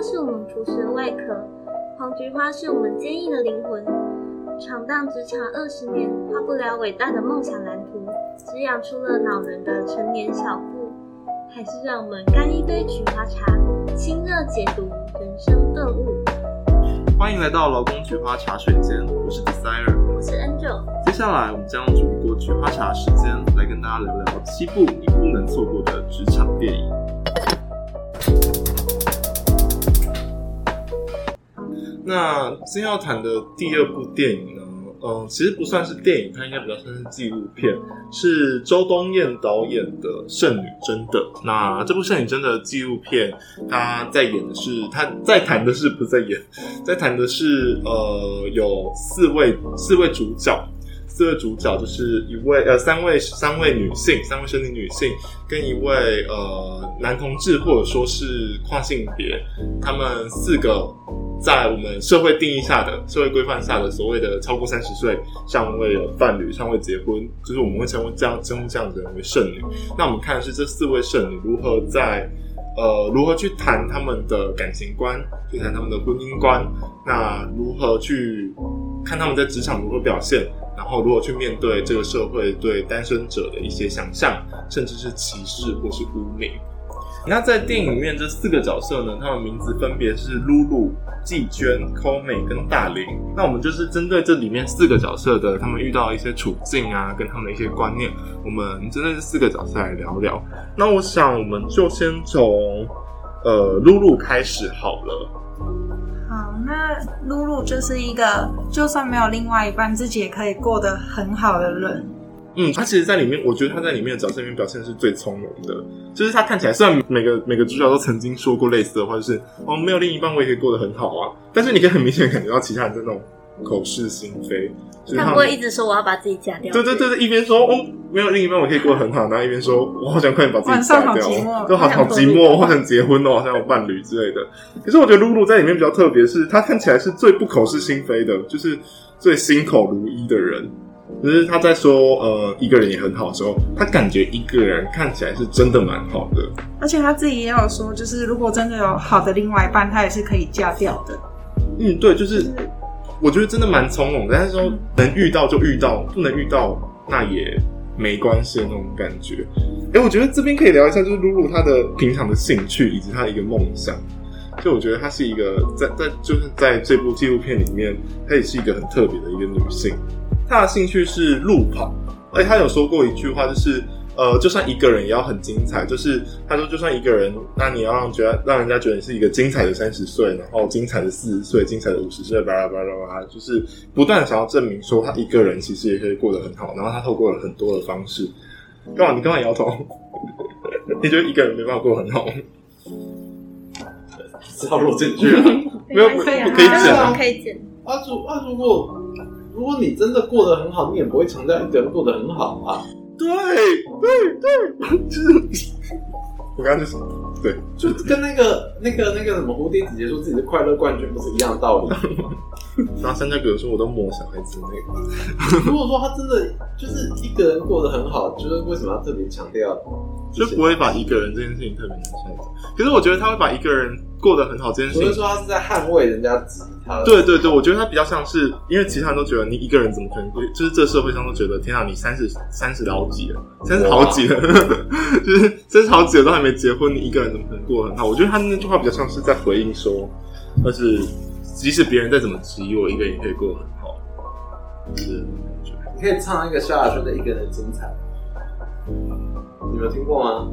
花是我们朴实的外壳，黄菊花是我们坚毅的灵魂。闯荡职场二十年，画不了伟大的梦想蓝图，只养出了恼人的成年小腹。还是让我们干一杯菊花茶，清热解毒人生顿悟。欢迎来到劳工菊花茶水间，我是 Desire，我是 Angel。接下来我们将用煮一锅菊花茶时间，来跟大家聊聊七部你不能错过的职场电影。那今天要谈的第二部电影呢，嗯，其实不算是电影，它应该比较算是纪录片，是周冬艳导演的《圣女贞德》。那这部《圣女贞德》纪录片，他在演的是，他在谈的是不在演，在谈的是，呃，有四位四位主角，四位主角就是一位呃三位三位女性，三位生理女性，跟一位呃男同志或者说是跨性别，他们四个。在我们社会定义下的社会规范下的所谓的超过三十岁尚未有伴侣、尚未结婚，就是我们会称为这样称呼这样的人为圣女。那我们看的是这四位圣女如何在呃如何去谈他们的感情观，去谈他们的婚姻观，那如何去看他们在职场如何表现，然后如何去面对这个社会对单身者的一些想象，甚至是歧视或是污名。那在电影里面这四个角色呢，他们名字分别是露露、季娟、抠美跟大林。那我们就是针对这里面四个角色的他们遇到一些处境啊，跟他们的一些观念，我们针对这四个角色来聊聊。那我想我们就先从呃露露开始好了。好，那露露就是一个就算没有另外一半，自己也可以过得很好的人。嗯，他其实，在里面，我觉得他在里面的角色里面表现是最从容的。就是他看起来，虽然每个每个主角都曾经说过类似的话，就是哦，没有另一半我也可以过得很好啊。但是你可以很明显感觉到其他人在那种口是心非。就是、他，不会一直说我要把自己嫁掉。对对对对，一边说哦，没有另一半我可以过得很好，然后一边说我好想快点把自己嫁掉，都好好寂寞，我好想结婚哦，好像有伴侣之类的。可是我觉得露露在里面比较特别，是她看起来是最不口是心非的，就是最心口如一的人。就是他在说，呃，一个人也很好的时候，他感觉一个人看起来是真的蛮好的。而且他自己也有说，就是如果真的有好的另外一半，他也是可以嫁掉的。嗯，对，就是我觉得真的蛮从容的。但是说能遇到就遇到，不能遇到那也没关系的那种感觉。哎，我觉得这边可以聊一下，就是露露她的平常的兴趣以及她的一个梦想。就我觉得她是一个在在就是在这部纪录片里面，她也是一个很特别的一个女性。他的兴趣是路跑，而且他有说过一句话，就是呃，就算一个人也要很精彩。就是他说，就算一个人，那你要让觉得让人家觉得你是一个精彩的三十岁，然后精彩的四十岁，精彩的五十岁，巴拉巴拉巴拉，就是不断想要证明说他一个人其实也可以过得很好。然后他透过了很多的方式，干嘛？你干嘛摇头？你觉得一个人没办法过很好？只 好 录进去了，没有不可以剪啊，可以剪。啊，如啊，如果。如果你真的过得很好，你也不会强调一个人过得很好啊。对对对，就是我刚刚就说，对，就跟那个那个那个什么蝴蝶姐姐说自己是快乐冠军，不是一样的道理吗？然后三家哥说，我都摸小孩子那个。如果说他真的就是一个人过得很好，就是为什么要特别强调？就不会把一个人这件事情特别拿出来讲。可是我觉得他会把一个人过得很好这件事情，不是说他是在捍卫人家质疑他。对对对，我觉得他比较像是，因为其他人都觉得你一个人怎么可能会，就是这社会上都觉得，天啊，你三十三十好几了，三十好几了，就是三十好几了都还没结婚，你一个人怎么可能过得很好？我觉得他那句话比较像是在回应说，但是即使别人再怎么质疑我，一个人也可以过得很好。是，你可以唱一个萧亚轩的《一个人精彩》。你没有听过吗？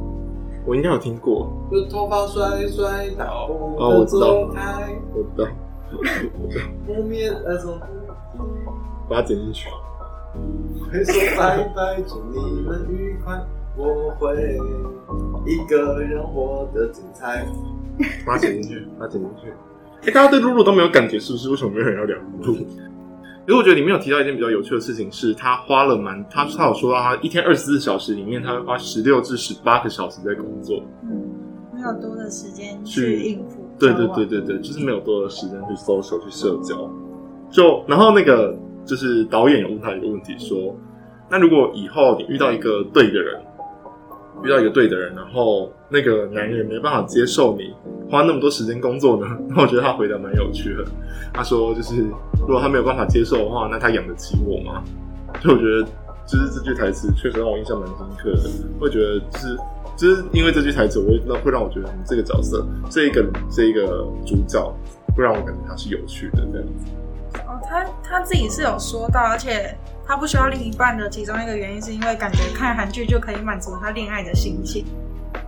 我应该有听过。就头发甩甩到我知道，我知道，我知道。后面那种，把它剪进去。会说 拜拜，祝你们愉快。我会一个人活得精彩。把它剪进去，把它剪进去。哎、欸，大家对露露都没有感觉，是不是？为什么没有人要聊露露？其实我觉得里面有提到一件比较有趣的事情，是他花了蛮他他有说到他一天二十四小时里面，他会花十六至十八个小时在工作，嗯，没有多的时间去应付，对对对对对，就是没有多的时间去 social 去社交。就然后那个就是导演有问他一个问题说，那如果以后你遇到一个对的人，遇到一个对的人，然后那个男人没办法接受你花那么多时间工作呢？那我觉得他回答蛮有趣的。他说就是如果他没有办法接受的话，那他养得起我吗？就我觉得就是这句台词确实让我印象蛮深刻的。会觉得就是就是因为这句台词，我会让会让我觉得你这个角色这一个这一个主角会让我感觉他是有趣的这样子。哦，他他自己是有说到，而且他不需要另一半的其中一个原因，是因为感觉看韩剧就可以满足他恋爱的心情，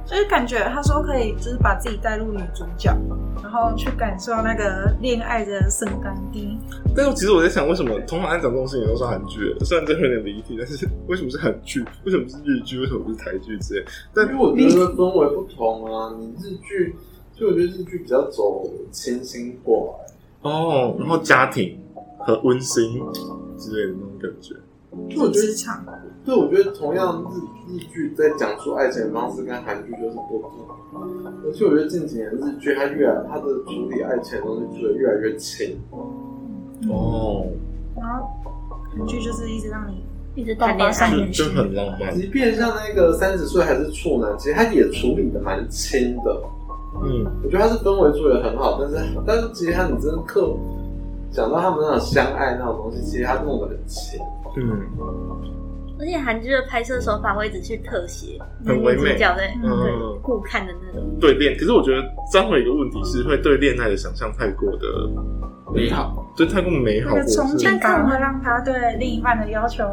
所以感觉他说可以就是把自己带入女主角，然后去感受那个恋爱的圣甘地。但是其实我在想，为什么通常爱讲这种事情都是韩剧？虽然这有点离题，但是 为什么是韩剧？为什么不是日剧？为什么不是台剧之类？但因为我觉得氛围不同啊，你日剧，所以我觉得日剧比较走清新过来哦，然后家庭。和温馨之类的那种感觉，就我觉得，对，我觉得同样日日剧在讲述爱情的方式跟韩剧就是不同，而且我觉得近几年日剧它越来它的处理爱情的东西，觉得越来越轻。哦，然后韩剧就是一直让你一直谈恋爱，就很浪漫。即便像那个三十岁还是处男，其实他也处理的蛮轻的。嗯，我觉得他是氛围处理的很好，但是但是其实他你真的刻。讲到他们那种相爱那种东西，其实他弄得很浅。嗯，而且韩剧的拍摄手法会一直去特写，很唯美，对，嗯，互看的那种。对恋。可是我觉得张伟一个问题是会对恋爱的想象太过的美好，对，太过美好，憧憬感。会让他对另一半的要求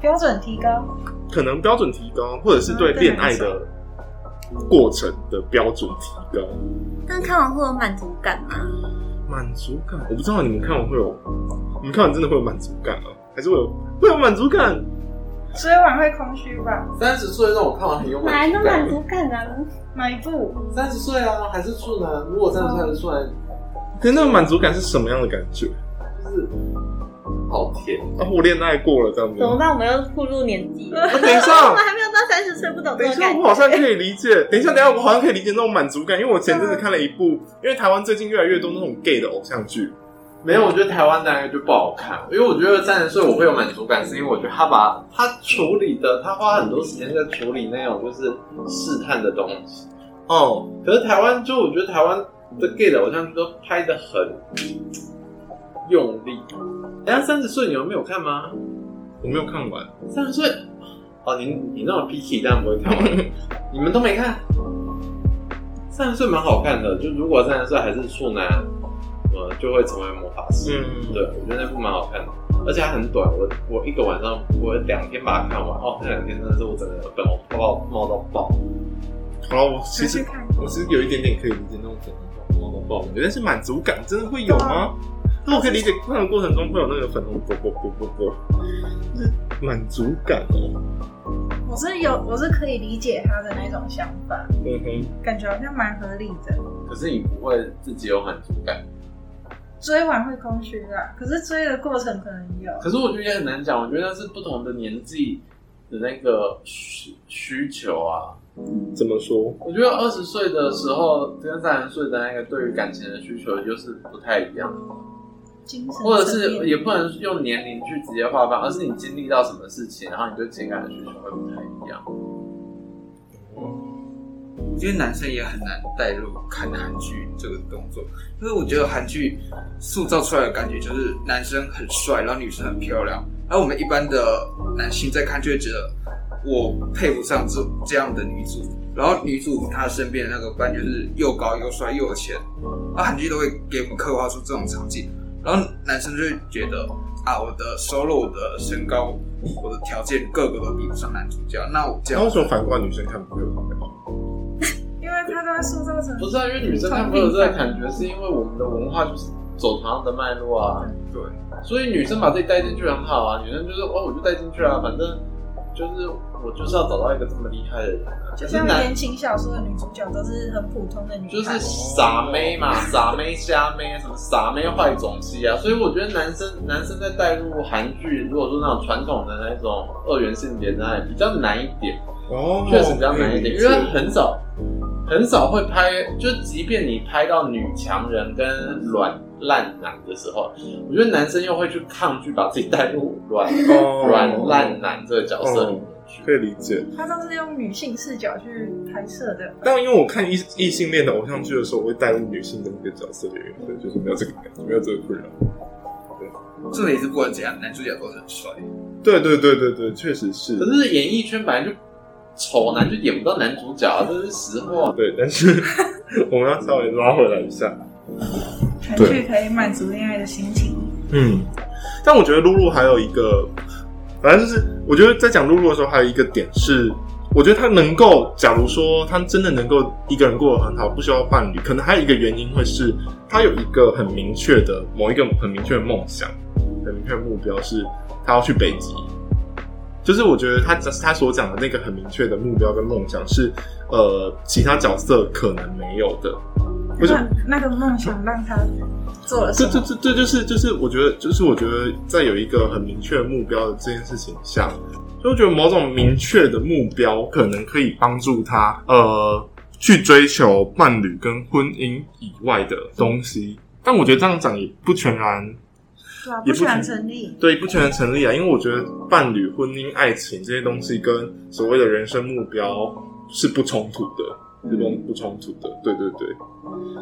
标准提高，可能标准提高，或者是对恋爱的过程的标准提高。但看完会有满足感吗？满足感，我不知道你们看完会有，你们看完真的会有满足感吗？还是会有会有满足感？追完会空虚吧？三十岁让我看完很有满足感。哪来的满足感啊？哪一部？三十岁啊，还是处男？如果三十岁还是处男，可是那个满足感是什么样的感觉？就是。好甜啊！我恋爱过了这样子，怎么办？我们要步入年纪了。等一下，我们还没有到三十岁，不懂。等一下，我好像可以理解。等一下，等一下，我好像可以理解那种满足感，因为我前阵子看了一部，因为台湾最近越来越多那种 gay 的偶像剧。没有，我觉得台湾男人就不好看，因为我觉得三十岁我会有满足感，是因为我觉得他把他处理的，他花很多时间在处理那种就是试探的东西。哦，可是台湾就我觉得台湾的 gay 的偶像剧都拍的很用力。人家三十岁，你们没有看吗？我没有看完。三十岁，哦，你你那种 picky 当然不会看完。你们都没看？三十岁蛮好看的，就如果三十岁还是处男，呃，就会成为魔法师。嗯，对，我觉得那部蛮好看的，而且还很短。我我一个晚上，我两天把它看完。哦，那两天真的是我整个粉红泡泡冒到爆。好了，我其实我其实有一点点可以理解那种粉红泡泡冒到爆，但是满足感真的会有吗？那我可以理解，看的过程中会有那个粉红啵啵啵啵啵，就是满足感哦。我是有，我是可以理解他的那种想法，嗯哼，感觉好像蛮合理的。可是你不会自己有满足感？追完会空虚啊，可是追的过程可能有。可是我觉得也很难讲，我觉得那是不同的年纪的那个需需求啊。怎么说？我觉得二十岁的时候跟三十岁的那个对于感情的需求就是不太一样。或者是也不能用年龄去直接划分，而是你经历到什么事情，然后你对情感的需求会不太一样。我觉得男生也很难带入看韩剧这个动作，因为我觉得韩剧塑造出来的感觉就是男生很帅，然后女生很漂亮，而我们一般的男性在看就会觉得我配不上这这样的女主，然后女主她身边的那个伴就是又高又帅又有钱，啊韩剧都会给我们刻画出这种场景。然后男生就会觉得啊，我的收入、我的身高、我的条件，个个都比不上男主角。那我这样，为什么反观女生看不会有这样？因为他都在塑造成不是啊，因为女生看不会有这个感觉，是因为我们的文化就是走同样的脉络啊。对，所以女生把自己带进去很好啊。女生就是哦，我就带进去啊，反正就是。我就是要找到一个这么厉害的人，就像言情小说的女主角都是很普通的女，就是傻妹嘛，傻妹瞎妹，什么傻妹坏种系啊，所以我觉得男生男生在带入韩剧，如果说那种传统的那种二元性别，那比较难一点，哦，确实比较难一点，因为很少很少会拍，就即便你拍到女强人跟软烂男的时候，我觉得男生又会去抗拒把自己带入软软烂男这个角色。里面。剧。可以理解。他都是用女性视角去拍摄的。但因为我看异异性恋的偶像剧的时候，我会带入女性的那个角色的原因，所以就是没有这个感觉，没有这个困扰。这里是不管怎样，男主角都很帅。对对对对对，确实是。可是演艺圈本来就丑男就演不到男主角，这是实话。对，但是我们要稍微拉回来一下。韩剧可以满足恋爱的心情。嗯，但我觉得露露还有一个，反正就是我觉得在讲露露的时候，还有一个点是，我觉得他能够，假如说他真的能够一个人过得很好，不需要伴侣，可能还有一个原因会是他有一个很明确的某一个很明确的梦想，很明确的目标是他要去北极。就是我觉得他他所讲的那个很明确的目标跟梦想是，呃，其他角色可能没有的。不是那个梦想让他做了什么？这这这这就是就是我觉得就是我觉得在有一个很明确的目标的这件事情下，就觉得某种明确的目标可能可以帮助他呃去追求伴侣跟婚姻以外的东西。但我觉得这样讲也不全然，对啊，不全然成立。对，不全然成立啊，因为我觉得伴侣、婚姻、爱情这些东西跟所谓的人生目标是不冲突的。这种不冲突的，对对对，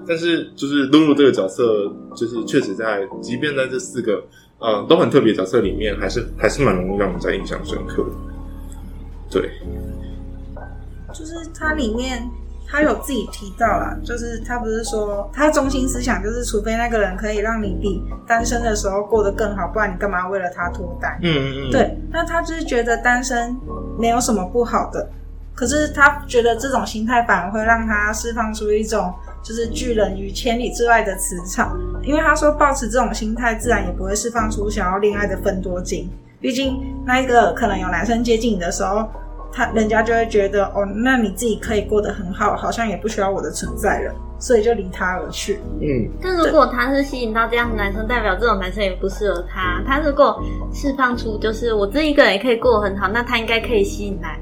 但是就是露露这个角色，就是确实在，即便在这四个呃都很特别角色里面，还是还是蛮容易让人家印象深刻的。对，就是它里面他有自己提到啦，就是他不是说他中心思想就是，除非那个人可以让你比单身的时候过得更好，不然你干嘛为了他脱单？嗯嗯嗯，对，那他就是觉得单身没有什么不好的。可是他觉得这种心态反而会让他释放出一种就是拒人于千里之外的磁场，因为他说保持这种心态，自然也不会释放出想要恋爱的分多金。毕竟那一个可能有男生接近你的时候，他人家就会觉得哦，那你自己可以过得很好，好像也不需要我的存在了，所以就离他而去。嗯，但如果他是吸引到这样的男生，代表这种男生也不适合他。他如果释放出就是我自己一个人也可以过得很好，那他应该可以吸引来。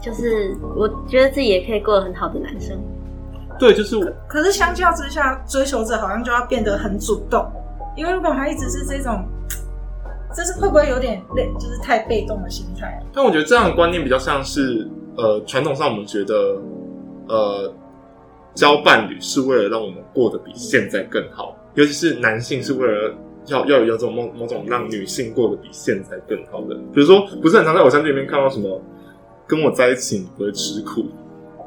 就是我觉得自己也可以过得很好的男生，对，就是我。可是相较之下，追求者好像就要变得很主动，因为如果他一直是这种，这是会不会有点累？就是太被动的心态。但我觉得这样的观念比较像是，呃，传统上我们觉得，呃，交伴侣是为了让我们过得比现在更好，尤其是男性是为了要要有这种某某种让女性过得比现在更好的。比如说，不是很常在偶像剧里面看到什么。跟我在一起你不会吃苦，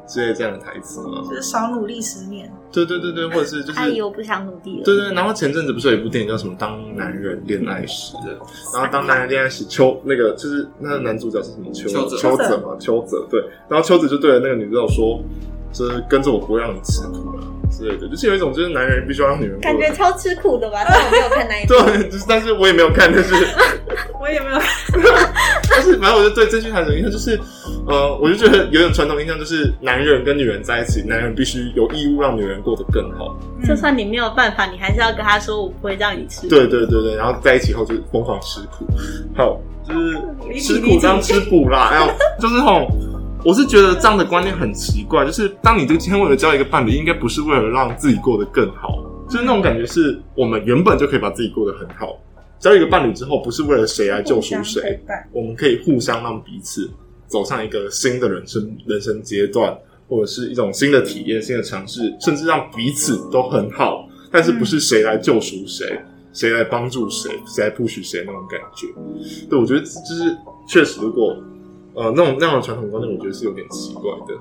之类这样的台词吗？就是少努力十年。对对对对，或者是就是。阿姨，我不想努力了。对对，然后前阵子不是有一部电影叫什么《当男人恋爱时》的，然后当男人恋爱时，邱那个就是那个男主角是什么？邱邱泽嘛，邱泽对，然后邱泽就对着那个女主角说，就是跟着我不会让你吃苦了。之类的，就是有一种，就是男人必须要让女人感觉超吃苦的吧？但我没有看那一 部，对，就是，但是我也没有看，但是 我也没有看，但是反正我就对这句台词印象就是，呃，我就觉得有点传统印象，就是男人跟女人在一起，男人必须有义务让女人过得更好。就算你没有办法，你还是要跟他说，我不会让你吃苦。对对对对，然后在一起后就疯狂吃苦，好，就是吃苦当吃补啦，还有就是吼。我是觉得这样的观念很奇怪，就是当你这个今天为了交一个伴侣，应该不是为了让自己过得更好，就是那种感觉是我们原本就可以把自己过得很好。交一个伴侣之后，不是为了谁来救赎谁，我们可以互相让彼此走上一个新的人生人生阶段，或者是一种新的体验、新的尝试，甚至让彼此都很好。但是不是谁来救赎谁，谁来帮助谁，谁来 push 谁那种感觉。对，我觉得就是确实如果。呃，那种那样的传统观念，我觉得是有点奇怪的。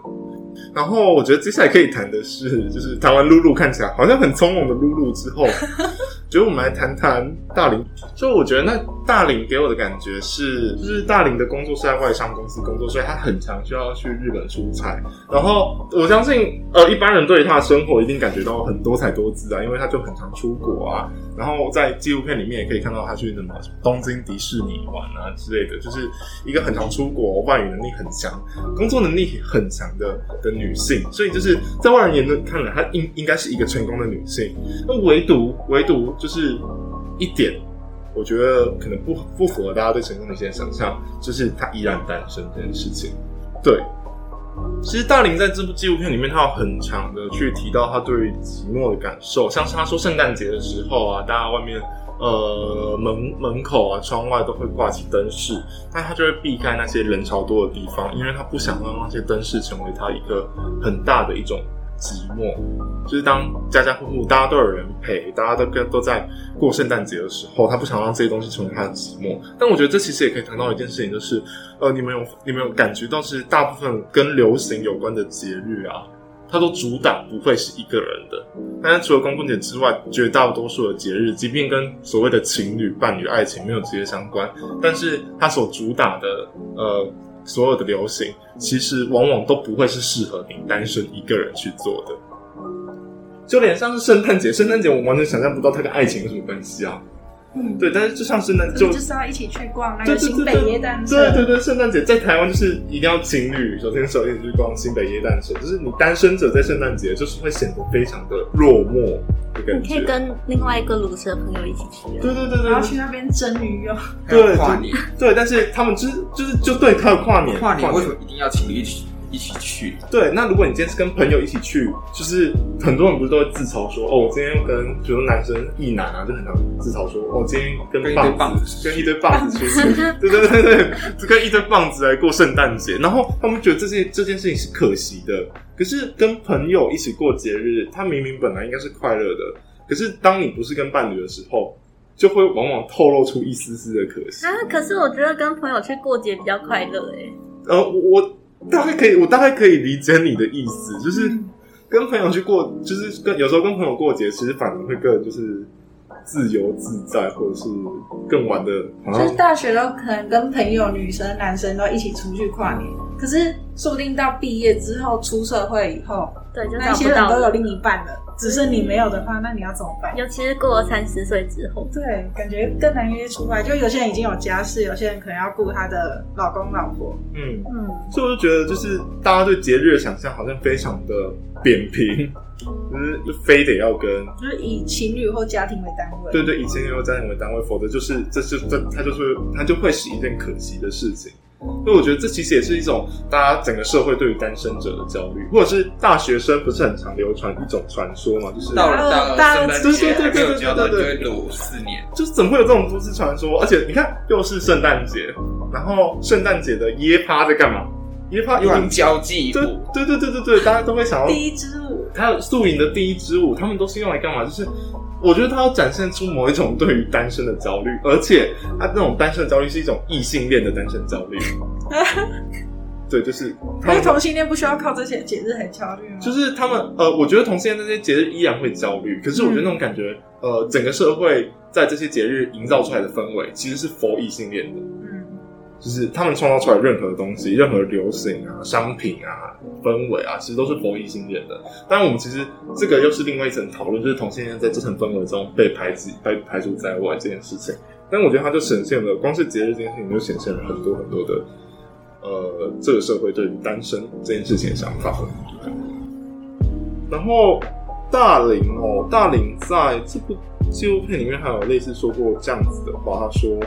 然后，我觉得接下来可以谈的是，就是谈完露露看起来好像很从容的露露之后，觉得我们来谈谈大林。就，我觉得那大林给我的感觉是，就是大林的工作是在外商公司工作，所以他很常需要去日本出差。然后，我相信，呃，一般人对于他的生活一定感觉到很多彩多姿啊，因为他就很常出国啊。然后在纪录片里面也可以看到他去什么东京迪士尼玩啊之类的，就是一个很常出国、外语能力很强、工作能力很强的的女性。所以就是在外人眼中看来，她应应该是一个成功的女性。那唯独唯独就是一点，我觉得可能不不符合大家对成功的一些想象，就是她依然单身这件事情。对，其实大林在这部纪录片里面，他有很长的去提到他对于寂寞的感受，像是他说圣诞节的时候啊，大家外面呃门门口啊、窗外都会挂起灯饰，但他就会避开那些人潮多的地方，因为他不想让那些灯饰成为他一个很大的一种。寂寞，就是当家家户户大家都有人陪，大家都跟都在过圣诞节的时候，他不想让这些东西成为他的寂寞。但我觉得这其实也可以谈到一件事情，就是呃，你们有你们有感觉到是大部分跟流行有关的节日啊，它都主打不会是一个人的。但是除了光棍节之外，绝大多数的节日，即便跟所谓的情侣、伴侣、爱情没有直接相关，但是它所主打的呃。所有的流行，其实往往都不会是适合你单身一个人去做的。就连像是圣诞节，圣诞节我完全想象不到它跟爱情有什么关系啊。嗯，对，但是就像圣诞就就是要一起去逛那个新北耶诞城。对对对，圣诞节在台湾就是一定要情侣手牵手一起去逛新北耶诞城，就是你单身者在圣诞节就是会显得非常的落寞的感觉。你可以跟另外一个鲁蛇朋友一起去。对对对对，然后去那边蒸鱼哦。对，跨年。对，但是他们就是就是就对他的跨年，跨年为什么一定要情侣一起？一起去，对。那如果你今天是跟朋友一起去，就是很多人不是都会自嘲说，哦，我今天跟比如说男生一男啊，就很常自嘲说，哦，我今天跟棒子，跟一堆棒子出去，对对对对，就跟一堆棒子来过圣诞节。然后他们觉得这件这件事情是可惜的。可是跟朋友一起过节日，他明明本来应该是快乐的，可是当你不是跟伴侣的时候，就会往往透露出一丝丝的可惜啊。可是我觉得跟朋友去过节比较快乐诶。呃，我。大概可以，我大概可以理解你的意思，就是跟朋友去过，就是跟有时候跟朋友过节，其实反而会更就是自由自在，或者是更玩的。就是大学都可能跟朋友、女生、男生都一起出去跨年，可是说不定到毕业之后出社会以后，对，就那些人都有另一半了。只是你没有的话，那你要怎么办？尤其是过了三十岁之后，对，感觉更难约出来。就有些人已经有家室，有些人可能要顾他的老公老婆。嗯嗯，所以我就觉得，就是大家对节日的想象好像非常的扁平，就是就非得要跟，就是以情侣或家庭为单位。对对，以情侣或家庭为单位，否则就是这是这它就是它就会是一件可惜的事情。所以我觉得这其实也是一种大家整个社会对于单身者的焦虑，或者是大学生不是很常流传一种传说嘛，就是到了大二圣诞节对对对对对对对，就会鲁四年，就是怎么会有这种都市传说？而且你看，又是圣诞节，然后圣诞节的耶趴在干嘛？耶趴有人交际，对对对对对对，大家都会想要第一支舞，还有宿营的第一支舞，他们都是用来干嘛？就是。我觉得他要展现出某一种对于单身的焦虑，而且他那种单身的焦虑是一种异性恋的单身焦虑。对，就是他们同性恋不需要靠这些节日很焦虑吗？就是他们呃，我觉得同性恋这些节日依然会焦虑，可是我觉得那种感觉，嗯、呃，整个社会在这些节日营造出来的氛围其实是 for 异性恋的。就是他们创造出来任何东西，任何流行啊、商品啊、氛围啊，其实都是佛异性恋的。但，我们其实这个又是另外一层讨论，就是同性恋在这层氛围中被排挤、被排除在外这件事情。但我觉得它就显现了，光是节日这件事情就显现了很多很多的，呃，这个社会对于单身这件事情的想法。然后大林哦，大林在这部纪录片里面还有类似说过这样子的话，他说。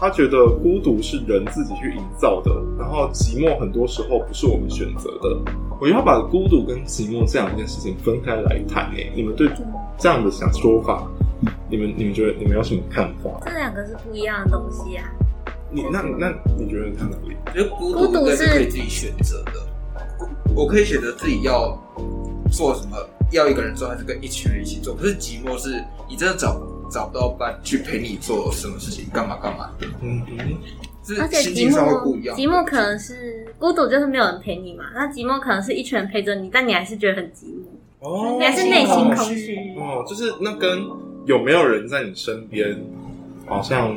他觉得孤独是人自己去营造的，然后寂寞很多时候不是我们选择的。我觉得要把孤独跟寂寞这两件事情分开来谈。诶，你们对这样的想说法，你们你们觉得你们有什么看法？这两个是不一样的东西啊。你那那你觉得他哪里？我觉得孤独是可以自己选择的。我可以选择自己要做什么，要一个人做还是跟一群人一起做。可是寂寞是你真的找。找不到伴去陪你做什么事情，干嘛干嘛的。嗯嗯，而且寂寞，寂寞可能是孤独，就是没有人陪你嘛。那寂寞可能是一群人陪着你，但你还是觉得很寂寞。哦，你还是内心空虚。哦，就是那跟有没有人在你身边，好像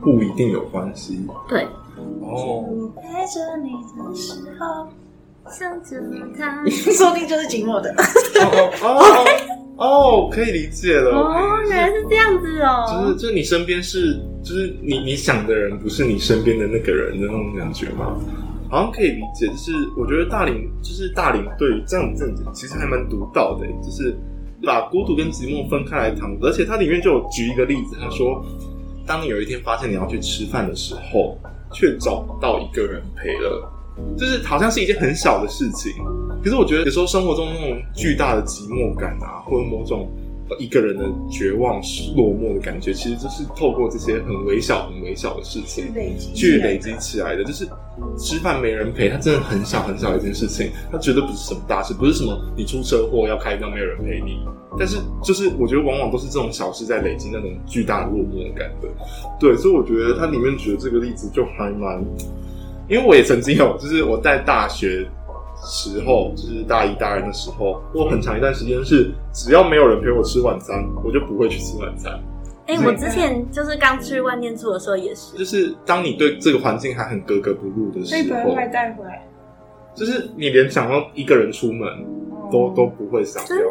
不一定有关系。对。哦。陪着你的时候，想着他，说不定就是寂寞的。哦 哦。哦，可以理解了。哦，原来是这样子哦。就是，就是你身边是，就是你你想的人不是你身边的那个人的那种感觉吗？好像可以理解。就是我觉得大林，就是大林对于这样的正经，其实还蛮独到的。就是把孤独跟寂寞分开来谈，而且它里面就有举一个例子，他说，当你有一天发现你要去吃饭的时候，却找不到一个人陪了，就是好像是一件很小的事情。可是我觉得有时候生活中那种巨大的寂寞感啊，或者某种一个人的绝望、落寞的感觉，其实就是透过这些很微小、很微小的事情去累积起来的。就是吃饭没人陪，它真的很小很小的一件事情，它绝对不是什么大事，不是什么你出车祸要开刀没有人陪你。但是就是我觉得往往都是这种小事在累积那种巨大的落寞感的。对，所以我觉得它里面举的这个例子就还蛮，因为我也曾经有，就是我在大学。时候就是大一、大二的时候，我很长一段时间是只要没有人陪我吃晚餐，我就不会去吃晚餐。哎、欸，我之前就是刚去外面住的时候也是，就是当你对这个环境还很格格不入的时候，所以不会带回来，就是你连想要一个人出门都、嗯、都不会想。真的，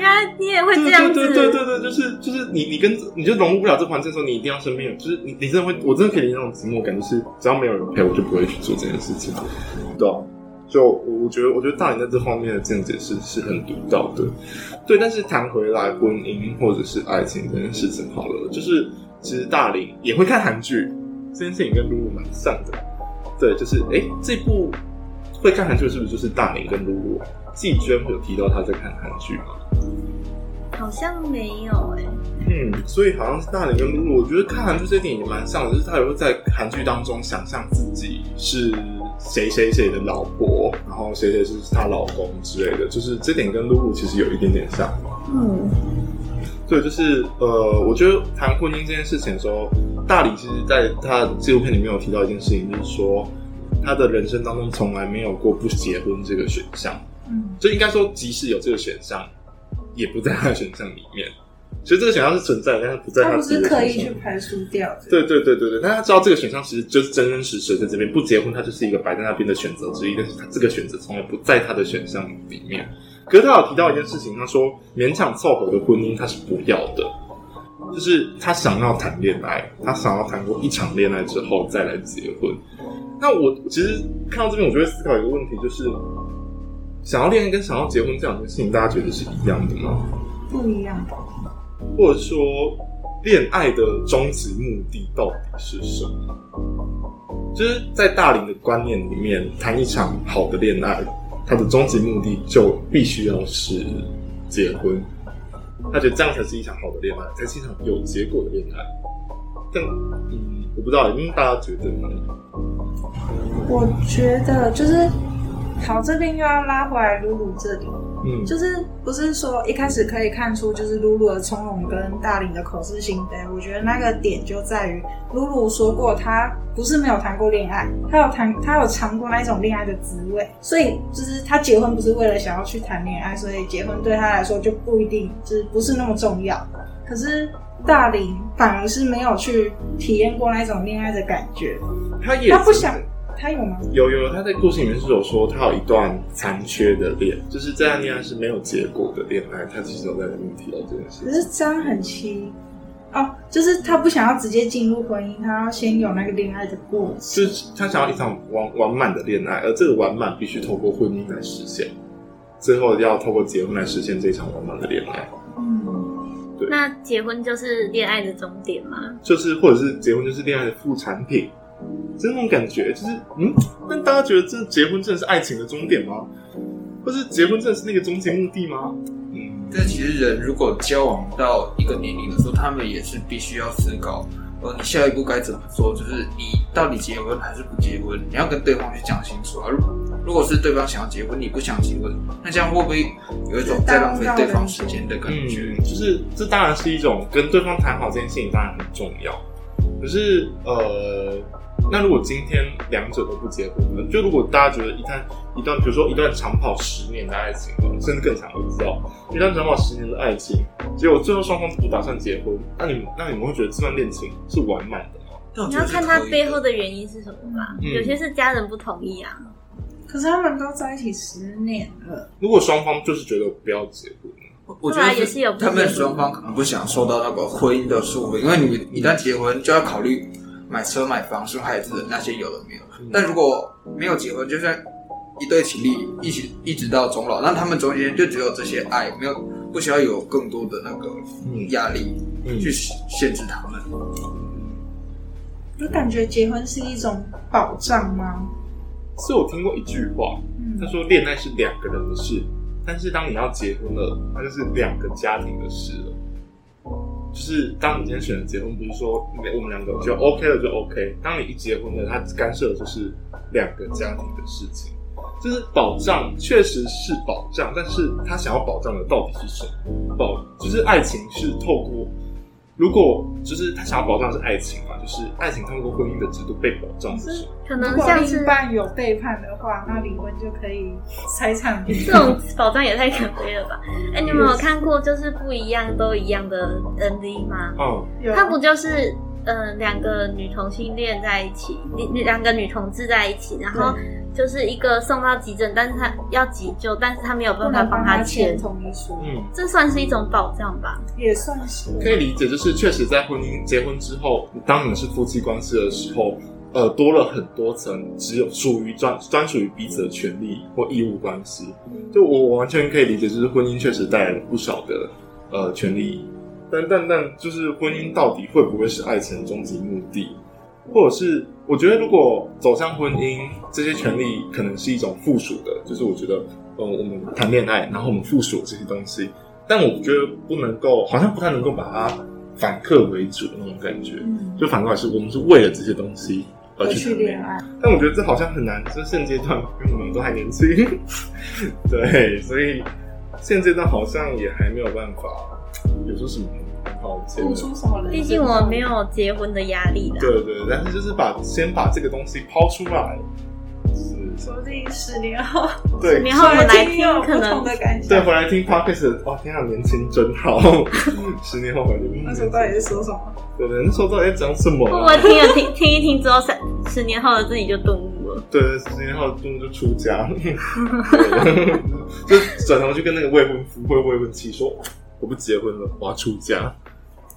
原来你也会这样子？对对对对对，就是就是你你跟你就融入不了这个环境的时候，你一定要身边有，就是你你真的会，我真的可以那种寂寞感，就是只要没有人陪，我就不会去做这件事情，对、啊就我觉得，我觉得大林在这方面的见解是是很独到的，对。但是谈回来婚姻或者是爱情这件事情好了，就是其实大林也会看韩剧，这件事情跟露露蛮像的。对，就是哎，这部会看韩剧是不是就是大林跟露露？季娟有提到他在看韩剧吗？好像没有哎、欸。嗯，所以好像是大林跟露露，我觉得看韩剧这点也蛮像的，就是他也会在韩剧当中想象自己是。谁谁谁的老婆，然后谁谁是他老公之类的，就是这点跟露露其实有一点点像。嗯，对，就是呃，我觉得谈婚姻这件事情的时候，大理其实在他纪录片里面有提到一件事情，就是说他的人生当中从来没有过不结婚这个选项。嗯，就应该说，即使有这个选项，也不在他的选项里面。所以这个选项是存在的，但是不在他。他不是刻意去排除掉的。对对对对对，但他知道这个选项其实就是真真实实在这边不结婚，他就是一个摆在那边的选择之一。但是他这个选择从来不在他的选项里面。可是他有提到一件事情，他说勉强凑合的婚姻他是不要的，就是他想要谈恋爱，他想要谈过一场恋爱之后再来结婚。那我其实看到这边，我就会思考一个问题，就是想要恋爱跟想要结婚这两件事情，大家觉得是一样的吗？不一样的。或者说，恋爱的终极目的到底是什么？就是在大龄的观念里面，谈一场好的恋爱，它的终极目的就必须要是结婚。他觉得这样才是一场好的恋爱，才是一场有结果的恋爱。但，嗯，我不知道，因为大家觉得呢？我觉得就是，好，这边又要拉回来露露这里。嗯，就是不是说一开始可以看出就是露露的从容跟大林的口是心非，我觉得那个点就在于露露说过她不是没有谈过恋爱，她有谈她有尝过那一种恋爱的滋味，所以就是她结婚不是为了想要去谈恋爱，所以结婚对她来说就不一定就是不是那么重要。可是大林反而是没有去体验过那种恋爱的感觉，他也他不想。他有吗？有有，他在故事里面是有说他有一段残缺的恋，就是这样恋爱是没有结果的恋爱。他其实有在里面提到这件事。可是这样很奇哦，就是他不想要直接进入婚姻，他要先有那个恋爱的过程。就是他想要一场完完满的恋爱，而这个完满必须透过婚姻来实现，最后要透过结婚来实现这场完满的恋爱。嗯，对。那结婚就是恋爱的终点吗？就是，或者是结婚就是恋爱的副产品。这种感觉就是，嗯，但大家觉得这结婚真的是爱情的终点吗？或是结婚真的是那个终极目的吗？嗯，但其实人如果交往到一个年龄的时候，他们也是必须要思考，呃，你下一步该怎么做？就是你到底结婚还是不结婚？你要跟对方去讲清楚啊。如如果是对方想要结婚，你不想结婚，那这样会不会有一种在浪费对方时间的感觉？嗯，就是这当然是一种跟对方谈好这件事情当然很重要，可是呃。那如果今天两者都不结婚呢？就如果大家觉得一段一段，比如说一段长跑十年的爱情，甚至更长，我不知道，一段长跑十年的爱情，结果最后双方不打算结婚，那你们那你们会觉得这段恋情是完满的吗？你要看他背后的原因是什么吧？嗯、有些是家人不同意啊。可是他们都在一起十年了。如果双方就是觉得不要结婚，我觉得也是有他们双方可能不想受到那个婚姻的束缚，因为你一旦结婚就要考虑。买车、买房、生孩子的那些有的没有，但如果没有结婚，就算一对情侣一起一直到终老，那他们中间就只有这些爱，没有不需要有更多的那个压力去限制他们。我感觉结婚是一种保障吗？所以我听过一句话，他说恋爱是两个人的事，但是当你要结婚了，那就是两个家庭的事了。就是当你今天选择结婚，不是说我们两个就 OK 了就 OK。当你一结婚了，它干涉的就是两个家庭的事情。就是保障确实是保障，但是他想要保障的到底是什么？保就是爱情是透过。如果就是他想要保障是爱情嘛，就是爱情通过婚姻的制度被保障的时候，可能像是另一半有背叛的话，那离婚就可以财产。这种保障也太可悲了吧？哎、欸，你们有看过就是不一样都一样的 NV 吗？哦，他不就是呃两个女同性恋在一起，两个女同志在一起，然后。就是一个送到急诊，但是他要急救，但是他没有办法帮他签同意书。嗯，这算是一种保障吧？也算是。可以理解，就是确实在婚姻结婚之后，当你们是夫妻关系的时候，呃，多了很多层只有属于专专属于彼此的权利或义务关系。就我完全可以理解，就是婚姻确实带来了不少的呃权利，但但但就是婚姻到底会不会是爱情的终极目的？或者是，我觉得如果走向婚姻，这些权利可能是一种附属的，就是我觉得，呃，我们谈恋爱，然后我们附属这些东西，但我觉得不能够，好像不太能够把它反客为主的那种感觉，嗯，就反过来是我们是为了这些东西而去谈恋爱，但我觉得这好像很难，就现阶段因为我们都还年轻，对，所以现阶段好像也还没有办法有说什么。好，付出什么？毕竟我没有结婚的压力啦。对，对对，但是就是把先把这个东西抛出来，是说不定十年后，对，十年后我们来听，可能对，回来听 Podcast，哇，天啊，年轻真好。十年后回来听，那时候到底在说什么？对对，那时候到底在讲什么？会不会听了听听一听之后，十十年后的自己就顿悟了？对，十年后顿悟就出家 了，就转头去跟那个未婚夫或未婚妻说，我不结婚了，我要出家。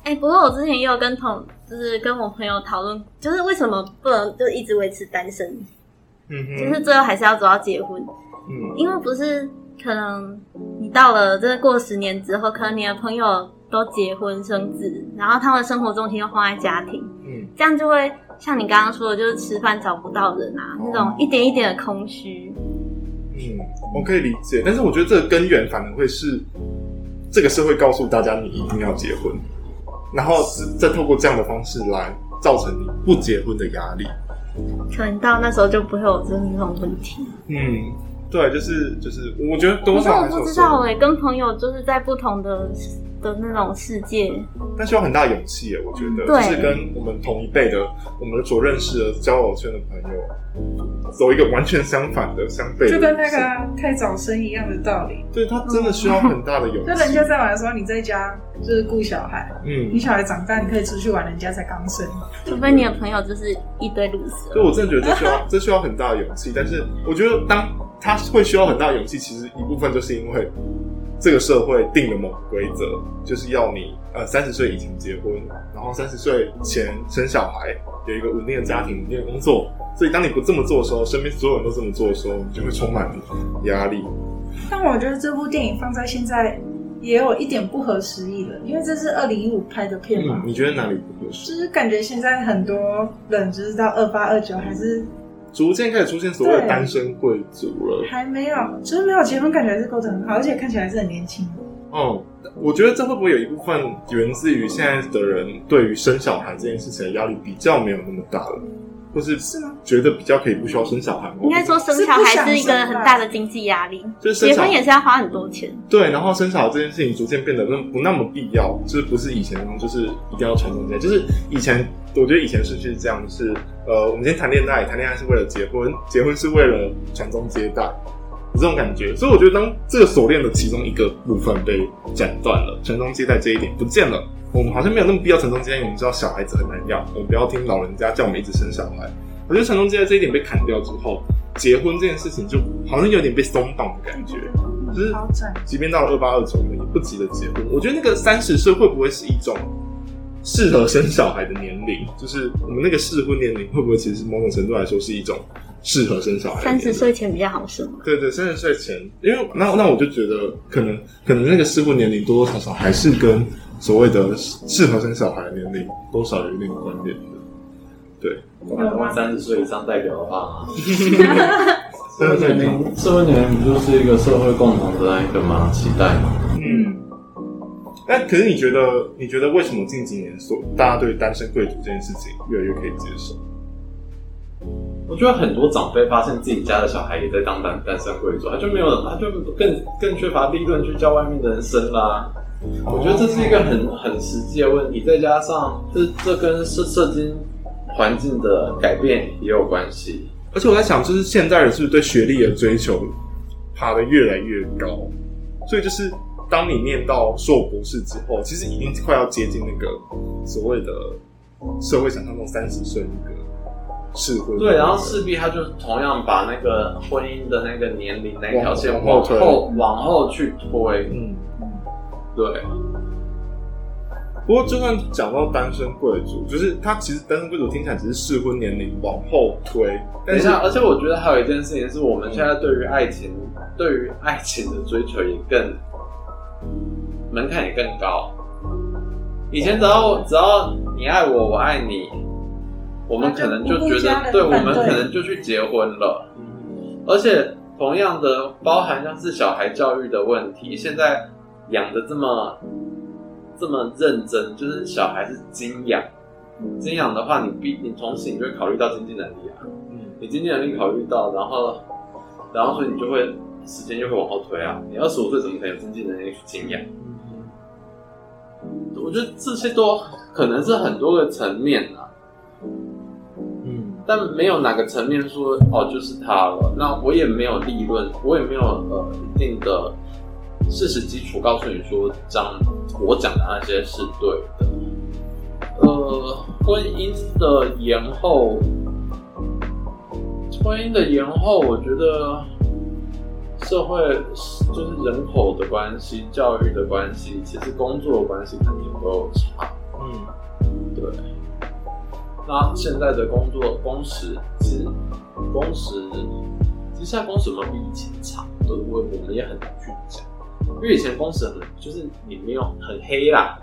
哎、欸，不过我之前也有跟同，就是跟我朋友讨论，就是为什么不能就一直维持单身？嗯哼，就是最后还是要走到结婚。嗯，因为不是可能你到了这过十年之后，可能你的朋友都结婚生子，然后他们生活重心又放在家庭，嗯，这样就会像你刚刚说的，就是吃饭找不到人啊，那种一点一点的空虚。嗯，我可以理解，但是我觉得这个根源反而会是这个社会告诉大家你一定要结婚。然后再透过这样的方式来造成你不结婚的压力，可能到那时候就不会有这种问题。嗯，对，就是就是，我觉得多少我不知道哎，跟朋友就是在不同的的那种世界，但需要很大勇气哎，我觉得，就是跟我们同一辈的，我们所认识的交友圈的朋友，走一个完全相反的相悖，就跟那个太早生一样的道理。对，他真的需要很大的勇气。那人家在玩的时候，你在家就是顾小孩，嗯，你小孩长大，你可以出去玩，人家才刚生。除非你的朋友就是一堆路蛇。所以我真的觉得这需要 这需要很大的勇气，但是我觉得当他会需要很大勇气，其实一部分就是因为。这个社会定了某个规则，就是要你呃三十岁以前结婚，然后三十岁前生小孩，有一个稳定的家庭、稳定的工作。所以当你不这么做的时候，身边所有人都这么做的时候，你就会充满压力。但我觉得这部电影放在现在也有一点不合时宜了，因为这是二零一五拍的片嘛。嗯，你觉得哪里不合适？就是感觉现在很多人就是到二八二九还是。逐渐开始出现所谓的单身贵族了，还没有，就是没有结婚，感觉还是过得很好，而且看起来是很年轻。哦、嗯，我觉得这会不会有一部分源自于现在的人对于生小孩这件事情的压力比较没有那么大了？或是是吗？觉得比较可以不需要生小孩吗？应该说生小孩是一个很大的经济压力，就是结婚也是要花很多钱。对，然后生小孩这件事情逐渐变得不不那么必要，就是不是以前那种，就是一定要传宗接代。就是以前，我觉得以前顺序是这样，就是呃，我们先谈恋爱，谈恋爱是为了结婚，结婚是为了传宗接代，有这种感觉。所以我觉得，当这个锁链的其中一个部分被斩断了，传宗接代这一点不见了。我们好像没有那么必要传宗接代，我们知道小孩子很难要，我们不要听老人家叫我们一直生小孩。我觉得传宗接代这一点被砍掉之后，结婚这件事情就好像有点被松绑的感觉。就是，即便到了二八二九，我们也不急着结婚。我觉得那个三十岁会不会是一种适合生小孩的年龄？就是我们那个适婚年龄会不会其实某种程度来说是一种适合生小孩？三十岁前比较好生。对对，三十岁前，因为那那我就觉得可能可能那个适婚年龄多多少少还是跟。所谓的适合生小孩的年龄，多少有一定关联的。对，有吗三十岁以上代表的话，对社会年龄，社会年龄不就是一个社会共同的那一个吗？期待嘛。嗯。那可是你觉得，你觉得为什么近几年所大家对单身贵族这件事情越来越可以接受？我觉得很多长辈发现自己家的小孩也在当单单身贵族，他就没有，他就更更缺乏利润去叫外面的人生啦。我觉得这是一个很很实际的问题，再加上这这跟社社经环境的改变也有关系。而且我在想，就是现在人是不是对学历的追求爬得越来越高？所以就是当你念到硕博士之后，其实已经快要接近那个所谓的社会想象中三十岁那个适婚。对，然后势必他就同样把那个婚姻的那个年龄那条线往后往后，去推。嗯。对，不过就算讲到单身贵族，就是他其实单身贵族听起来只是适婚年龄往后推。等一下，而且我觉得还有一件事情是，我们现在对于爱情，嗯、对于爱情的追求也更门槛也更高。以前只要只要你爱我，我爱你，我们可能就觉得，对，我们可能就去结婚了。而且同样的，包含像是小孩教育的问题，现在。养的这么这么认真，就是小孩是精养，精养的话，你必你同时你就会考虑到经济能力啊，嗯，你经济能力考虑到，然后然后所以你就会时间就会往后推啊，你二十五岁怎么可能有经济能力去经验？我觉得这些都可能是很多个层面啊，嗯，但没有哪个层面说哦就是他了，那我也没有利润，我也没有呃一定的。事实基础告诉你说，这样我讲的那些是对的。呃，婚姻的延后，婚姻的延后，我觉得社会就是人口的关系、教育的关系，其实工作的关系肯定都有差。嗯，对。那现在的工作工时，其实工时，其实现在工时有没有比以前长？我我我们也很难去讲。因为以前工时很，就是你没有很黑啦。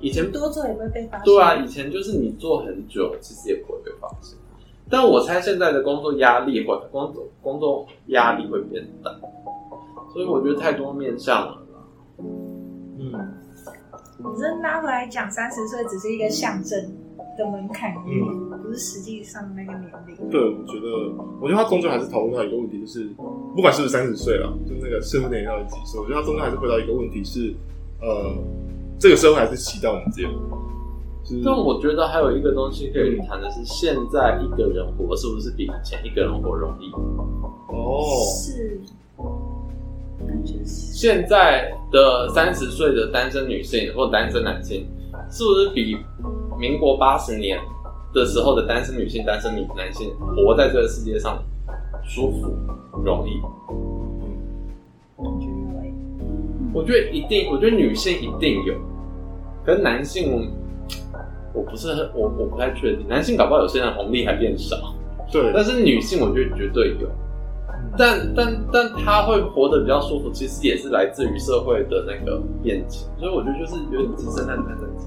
以前多做也不会被发现。对啊，以前就是你做很久，其实也不会被发现。但我猜现在的工作压力或工作工作压力会变大，所以我觉得太多面向了。嗯，你这拉回来讲，三十岁只是一个象征的门槛，嗯，不是实际上那个年龄。对，我觉得，我觉得他终究还是讨论到一个问题，就是不管是不是三十岁了，就那个适婚年龄到底几岁？我觉得他终究还是回到一个问题是，呃，这个社会还是期待我们这样。就是、但我觉得还有一个东西可以谈的是，现在一个人活是不是比以前一个人活容易？哦，是，感觉是。现在的三十岁的单身女性或单身男性，是不是比？民国八十年的时候的单身女性、单身女男性活在这个世界上舒服容易，我觉得一定，我觉得女性一定有，跟男性我不是很，我我不太确定，男性搞不好有些人红利还变少，对，但是女性我觉得绝对有，但但但他会活得比较舒服，其实也是来自于社会的那个变迁，所以我觉得就是有点鸡生蛋，蛋生鸡。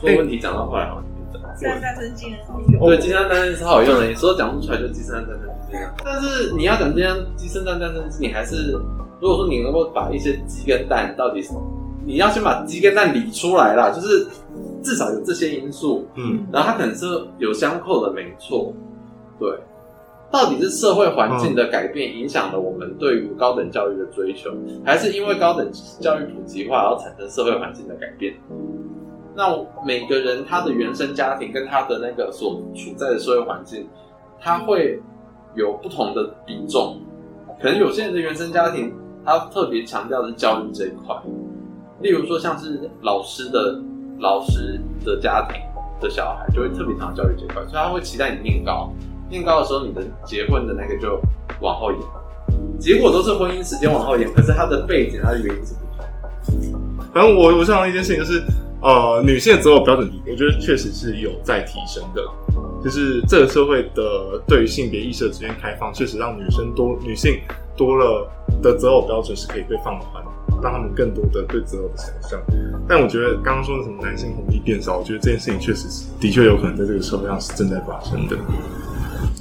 说问题讲到后来好像变成鸡生蛋生鸡好用，对，鸡生蛋蛋生是好用的。你说讲不出来就鸡生蛋蛋生鸡这样。但是你要讲这样鸡生蛋蛋生鸡，你还是如果说你能够把一些鸡跟蛋到底是，你要先把鸡跟蛋理出来啦，就是至少有这些因素，嗯，然后它可能是有相扣的，没错，对。到底是社会环境的改变影响了我们对于高等教育的追求，还是因为高等教育普及化而产生社会环境的改变？那每个人他的原生家庭跟他的那个所处在的社会环境，他会有不同的比重。可能有些人的原生家庭，他特别强调的是教育这一块。例如说，像是老师的老师的家庭的小孩，就会特别强调教育这块，所以他会期待你念高。念高的时候，你的结婚的那个就往后延。结果都是婚姻时间往后延，可是他的背景、他的原因是不同。反正我我想到一件事情就是。呃，女性的择偶标准，我觉得确实是有在提升的。就是这个社会的对于性别意识的逐渐开放，确实让女生多女性多了的择偶标准是可以被放宽。让他们更多的对择偶的想象。但我觉得刚刚说的什么男性红利变少，我觉得这件事情确实是的确有可能在这个社会上是正在发生的。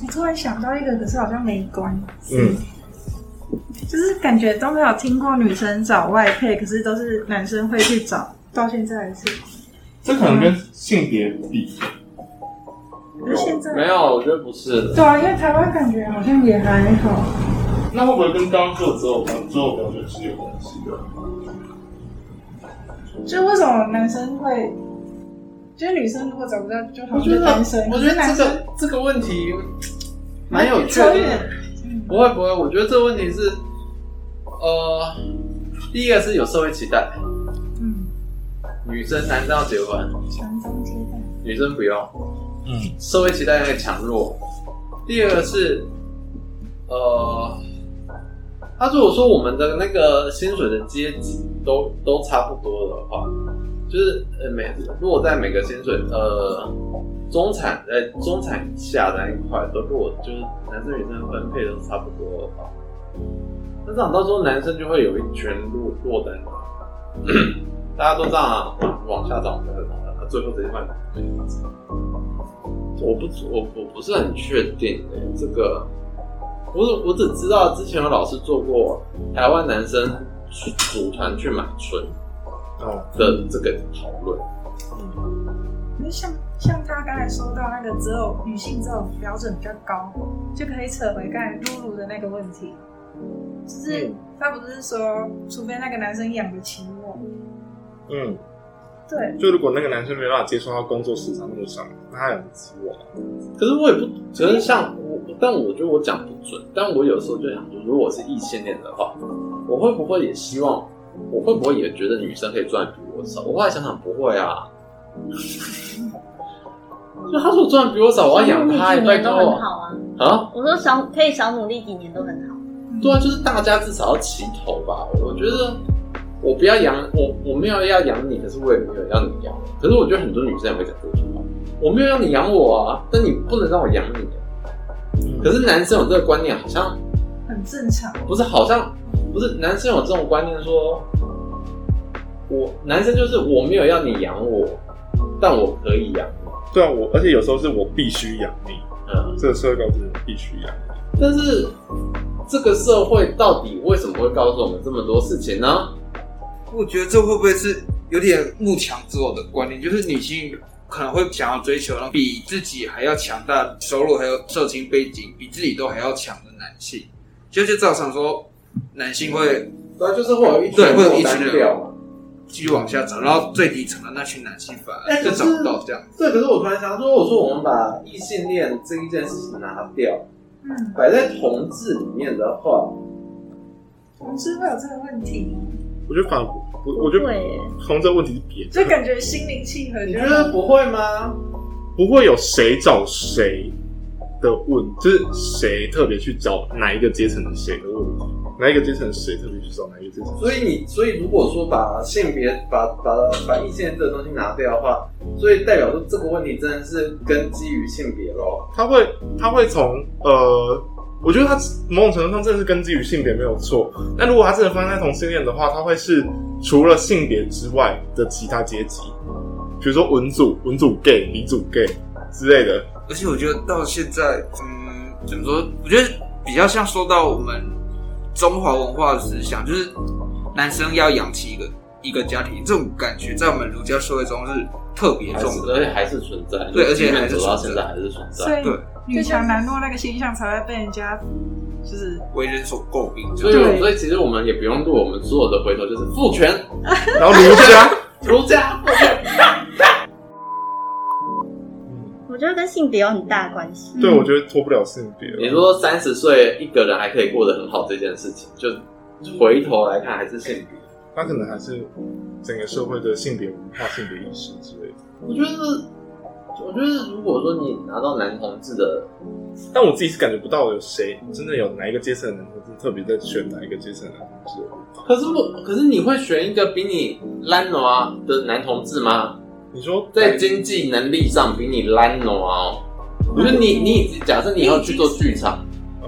我突然想到一个，可是好像没关系。嗯，就是感觉都没有听过女生找外配，可是都是男生会去找，到现在还是。这可能跟性别比。现在没有，我觉得不是。对啊，因为台湾感觉好像也还好。那会不会跟刚刚说的择偶标择偶标准是有关系的？就为什么男生会，就是女生如果找不到，就好像是单身。我觉得这个这个问题蛮有趣的。不会不会，我觉得这个问题是，呃，第一个是有社会期待。嗯。女生男生要结婚。传宗接代。女生不用。嗯。社会期待会强弱。第二个是，呃。他如果说我们的那个薪水的阶级都都差不多的话，就是呃每如果在每个薪水呃中产呃中产以下那一块都如果就是男生女生分配都差不多的话，那这样到时候男生就会有一群落落单，大家都这样往往下涨的，那最后这一块我不我我不是很确定的、欸、这个。我我只知道之前有老师做过台湾男生去组团去买春哦的这个讨论。嗯，那像像他刚才说到那个择偶女性择偶标准比较高，就可以扯回刚才露露的那个问题，就是他不是说除非那个男生养得起我，嗯。对，就如果那个男生没办法接受他工作时长那么长，那他养得起我。可是我也不，可是像我，但我觉得我讲不准。但我有时候就想说，如果我是异性恋的话，我会不会也希望，我会不会也觉得女生可以赚比我少？我后来想想，不会啊。就他说赚比我少，我要养他，也拜托。很好啊。啊？我说小可以少努力几年都很好。对啊，就是大家至少要齐头吧。我觉得。我不要养我，我没有要养你，可是我也没有要你养。可是我觉得很多女生也会讲这句话，我没有要你养我啊，但你不能让我养你。嗯。可是男生有这个观念，好像很正常。不是，好像不是男生有这种观念，说我男生就是我没有要你养我，但我可以养你。对啊，我而且有时候是我必须养你。嗯，这个社会告诉你必须养你。但是这个社会到底为什么会告诉我们这么多事情呢？我觉得这会不会是有点慕强择偶的观念？就是女性可能会想要追求比自己还要强大收入，还有社经背景比自己都还要强的男性，就就造成说男性会，对，就是会有一对会有一群人继续往下找，然后最底层的那群男性反而就找不到这样。对，可是我突然想说，我说我们把异性恋这一件事情拿掉，嗯，摆在同志里面的话，同志会有这个问题？我觉得反而不，我觉得从这个问题是别的，就感觉心灵契合。你觉得不会吗？不会有谁找谁的问，就是谁特别去找哪一个阶层的谁的问题，哪一个阶层谁特别去找哪一个阶层。所以你，所以如果说把性别、把把把异性这个东西拿掉的话，所以代表说这个问题真的是根基于性别咯。他会，他会从呃。我觉得他某种程度上真的是根基于性别没有错，但如果他真的发生在同性恋的话，他会是除了性别之外的其他阶级，比如说文组、文组 gay、理组 gay 之类的。而且我觉得到现在，嗯，怎么说？我觉得比较像说到我们中华文化的思想，就是男生要养起一个一个家庭，这种感觉在我们儒家社会中是特别重的，而且还是存在。对，而且还是走到现在还是存在。对。女强男弱那个形象才会被人家就是为人所诟病，所以所以其实我们也不用录，我们所有的回头就是父权，然后儒家儒家父权。我觉得跟性别有很大的关系。对，我觉得脱不了性别。你说三十岁一个人还可以过得很好这件事情，就回头来看还是性别，他可能还是整个社会的性别文化、性别意识之类的。我觉得。我觉得，如果说你拿到男同志的，但我自己是感觉不到有谁真的有哪一个阶层的男同志特别在选哪一个阶层的男同志。可是我，可是你会选一个比你懒惰的男同志吗？你说在经济能力上比你懒惰哦？我觉得你你假设你以后去做剧场，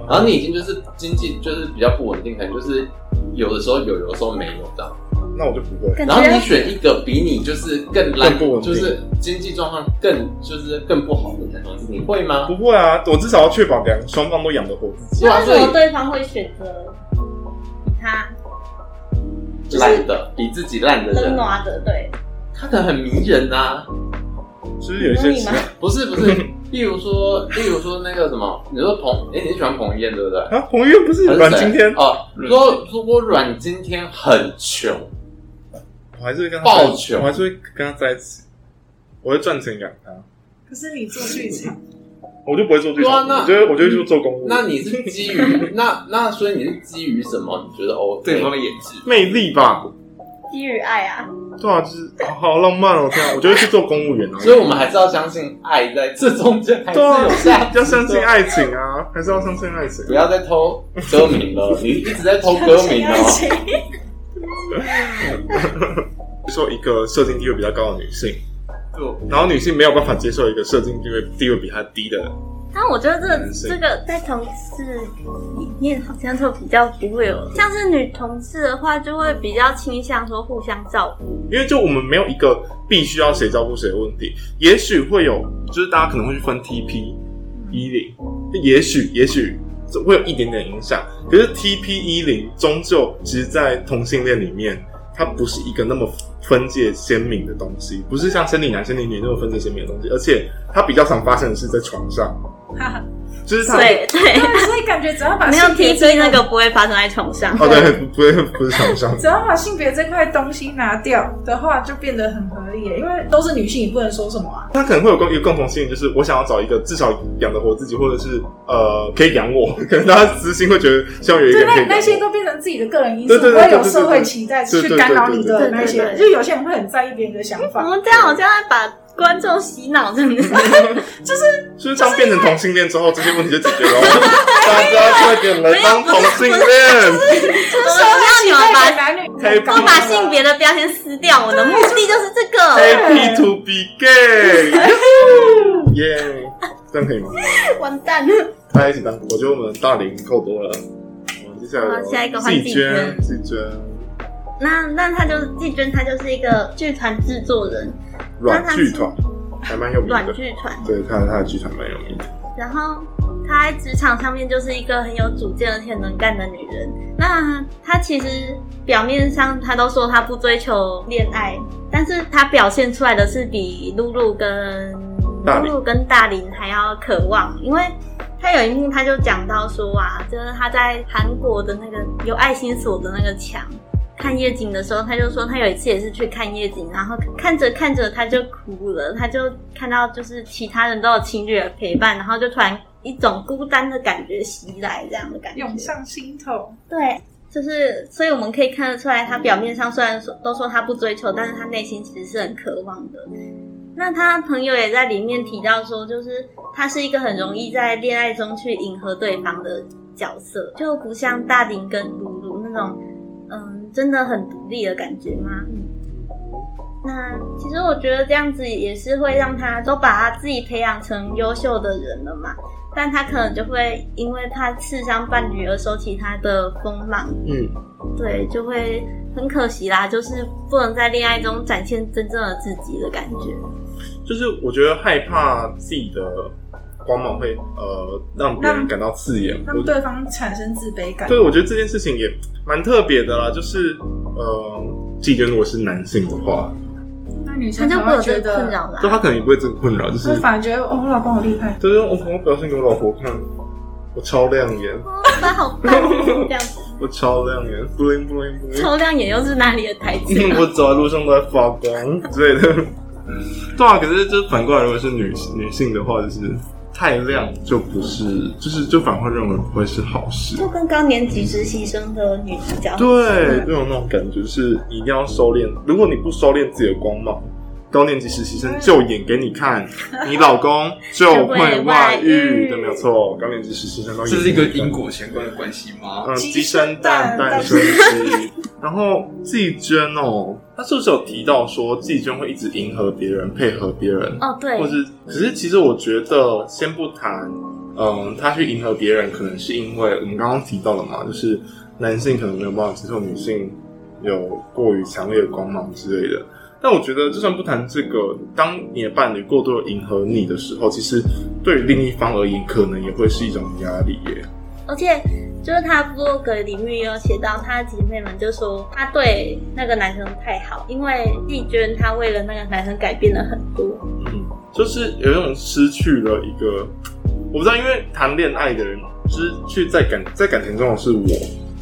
然后你已经就是经济就是比较不稳定，可能就是有的时候有，有的时候没有这样。那我就不会。然后你觉选一个比你就是更烂更不就是经济状况更就是更不好的男孩子，你会吗？不会啊，我至少要确保两双方都养得活自己。为什么对方会选择他烂的比自己烂的冷人，暖的？对，他可能很迷人啊。就是有一些不是不是，例如说，例如说那个什么，你说彭，哎、你喜欢彭于晏对不对？啊，彭于晏不是阮经天，哦，说如果阮经天很穷，我还是会跟他爆在穷我还是会跟他在一起，我会赚钱养他，可是你做剧情，我就不会做剧场，对啊那我觉得我就会去做公务。那你是基于 那那所以你是基于什么？你觉得哦，对方的演技，魅力吧？基于爱啊，对啊，就是好好浪漫哦，天啊，我就会去做公务员啊。所以我们还是要相信爱在这中间还是对啊有价值的，要相信爱情啊，还是要相信爱情不。要再偷 歌名了，你一直在偷歌名哦。说一个社经地位比较高的女性，就，然后女性没有办法接受一个社经地位地位比她低的人，但我觉得这个这个在同事里面好像就比较不会有，像是女同事的话，就会比较倾向说互相照顾。因为就我们没有一个必须要谁照顾谁的问题，也许会有，就是大家可能会去分 TP 一零，也许也许会有一点点影响，可是 TP 一零终究其实，在同性恋里面，它不是一个那么分界鲜明的东西，不是像生理男生理女那么分界鲜明的东西，而且它比较常发生的是在床上，哈哈，就是他对对，所以感觉只要把没有性别 TP 那个不会发生在床上。哦对，不会不是床上，只要把性别这块东西拿掉的话，就变得很合理耶。因为都是女性，你不能说什么啊。他可能会有共一个共同性，就是我想要找一个至少养得活自己，或者是呃可以养我。可能大家私心会觉得希望有一个对，那那些。都变成自己的个人因素，对对对不会有社会期待去干扰你的那些就有些人会很在意别人的想法我法。们这样好像在把观众洗脑，真的是。就是当变成同性恋之后，这些问题就解决了。大家快点来当同性恋。我要你们把男女黑我把性别的标签撕掉，我的目的就是这个。Happy to be gay，耶！这样可以吗？完蛋了。大家一起当，我觉得我们大龄够多了。我们接下来下一个换季季娟娟，季娟那那他就是季军，他就是一个剧团制作人，软剧团还蛮有名软的，剧团。对，看他的剧团蛮有名的。然后她在职场上面就是一个很有主见而且能干的女人。那她其实表面上她都说她不追求恋爱，但是她表现出来的是比露露跟露露跟大林还要渴望，因为她有一幕她就讲到说啊，就是她在韩国的那个有爱心锁的那个墙。看夜景的时候，他就说他有一次也是去看夜景，然后看着看着他就哭了，他就看到就是其他人都有情侣的陪伴，然后就突然一种孤单的感觉袭来，这样的感觉涌上心头。对，就是所以我们可以看得出来，他表面上虽然说都说他不追求，但是他内心其实是很渴望的。那他朋友也在里面提到说，就是他是一个很容易在恋爱中去迎合对方的角色，就不像大林跟露露那种。嗯，真的很独立的感觉吗？嗯，那其实我觉得这样子也是会让他都把他自己培养成优秀的人了嘛，但他可能就会因为他刺伤伴侣而收起他的锋芒，嗯，对，就会很可惜啦，就是不能在恋爱中展现真正的自己的感觉。就是我觉得害怕自己的光芒会呃让别人感到刺眼，让对方产生自卑感。对，我觉得这件事情也蛮特别的啦。就是呃，季娟如果是男性的话，那女他生就不会有这个困得，扰啦。就他可能也不会这个困扰，就是就反而觉得哦，我老公好厉害。就是我我表现给我老婆看，我超亮眼，哦，他好棒哦，这样子。我超亮眼，bling bling bling。超亮眼又是哪里的台词啊？我走在路上都在发光之类的。对啊，可是就是反过来，如果是女女性的话，就是太亮就不是，就是就反而会认为不会是好事。就跟高年级实习生的女主角对，就有那种感觉，是一定要收敛。如果你不收敛自己的光芒，高年级实习生就演给你看，你老公就会外遇。对，没有错，高年级实习生都演这是一个因果相关的关系吗？嗯，鸡生蛋，蛋生鸡。然后季娟哦，她是不是有提到说季娟会一直迎合别人，配合别人？哦，对，或是，可是其实我觉得，先不谈，嗯，他去迎合别人，可能是因为我们刚刚提到了嘛，就是男性可能没有办法接受女性有过于强烈的光芒之类的。但我觉得，就算不谈这个，当你的伴侣过度的迎合你的时候，其实对于另一方而言，可能也会是一种压力耶。而且，就是他部落格里面也有写到，他姐妹们就说他对那个男生太好，因为丽娟她为了那个男生改变了很多。嗯，就是有一种失去了一个，我不知道，因为谈恋爱的人，失去在感在感情中的是我，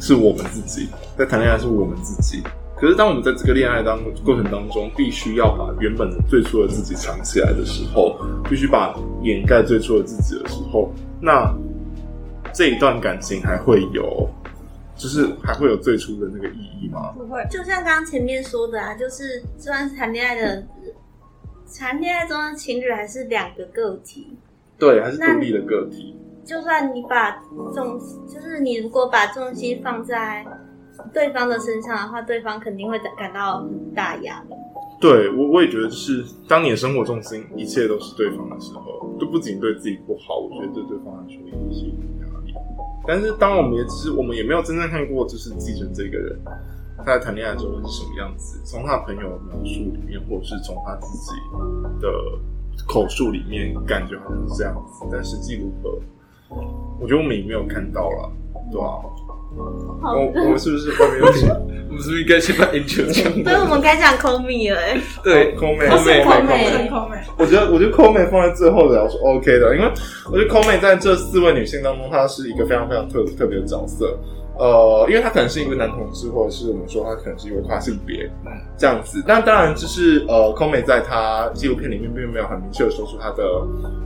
是我们自己，在谈恋爱是我们自己。可是当我们在这个恋爱当过程当中，必须要把原本的最初的自己藏起来的时候，必须把掩盖最初的自己的时候，那。这一段感情还会有，就是还会有最初的那个意义吗？不会，就像刚刚前面说的啊，就是就算是谈恋爱的，谈恋爱中的情侣还是两个个体，对，还是独立的个体。就算你把重，就是你如果把重心放在对方的身上的话，对方肯定会感到很大压力。对，我我也觉得，就是当你的生活重心一切都是对方的时候，都不仅对自己不好，我觉得对对方来说也是。但是，当我们也只是我们也没有真正看过，就是继承这个人他在谈恋爱的时候是什么样子。从他朋友描述里面，或者是从他自己的口述里面，感觉好像是这样子。但实际如何，我觉得我们也没有看到了，对吧、啊？我我们是不是外面有请？我们是不是应该先把 intro 讲？所以我们该讲 call me 了。对，call me，call me，call me。我觉得，我觉得 call me 放在最后聊是 OK 的，因为我觉得 call me 在这四位女性当中，她是一个非常非常特特别的角色。呃，因为他可能是一位男同志，或者是我们说他可能是一位跨性别，这样子。那当然，就是呃，空美在他纪录片里面并没有很明确的说出他的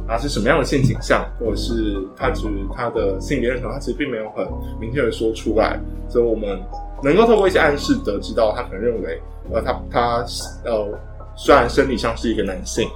啊是什么样的性倾向，或者是他其实他的性别认同，他其实并没有很明确的说出来。所以我们能够透过一些暗示得知到，他可能认为，呃，他他呃，虽然生理上是一个男性。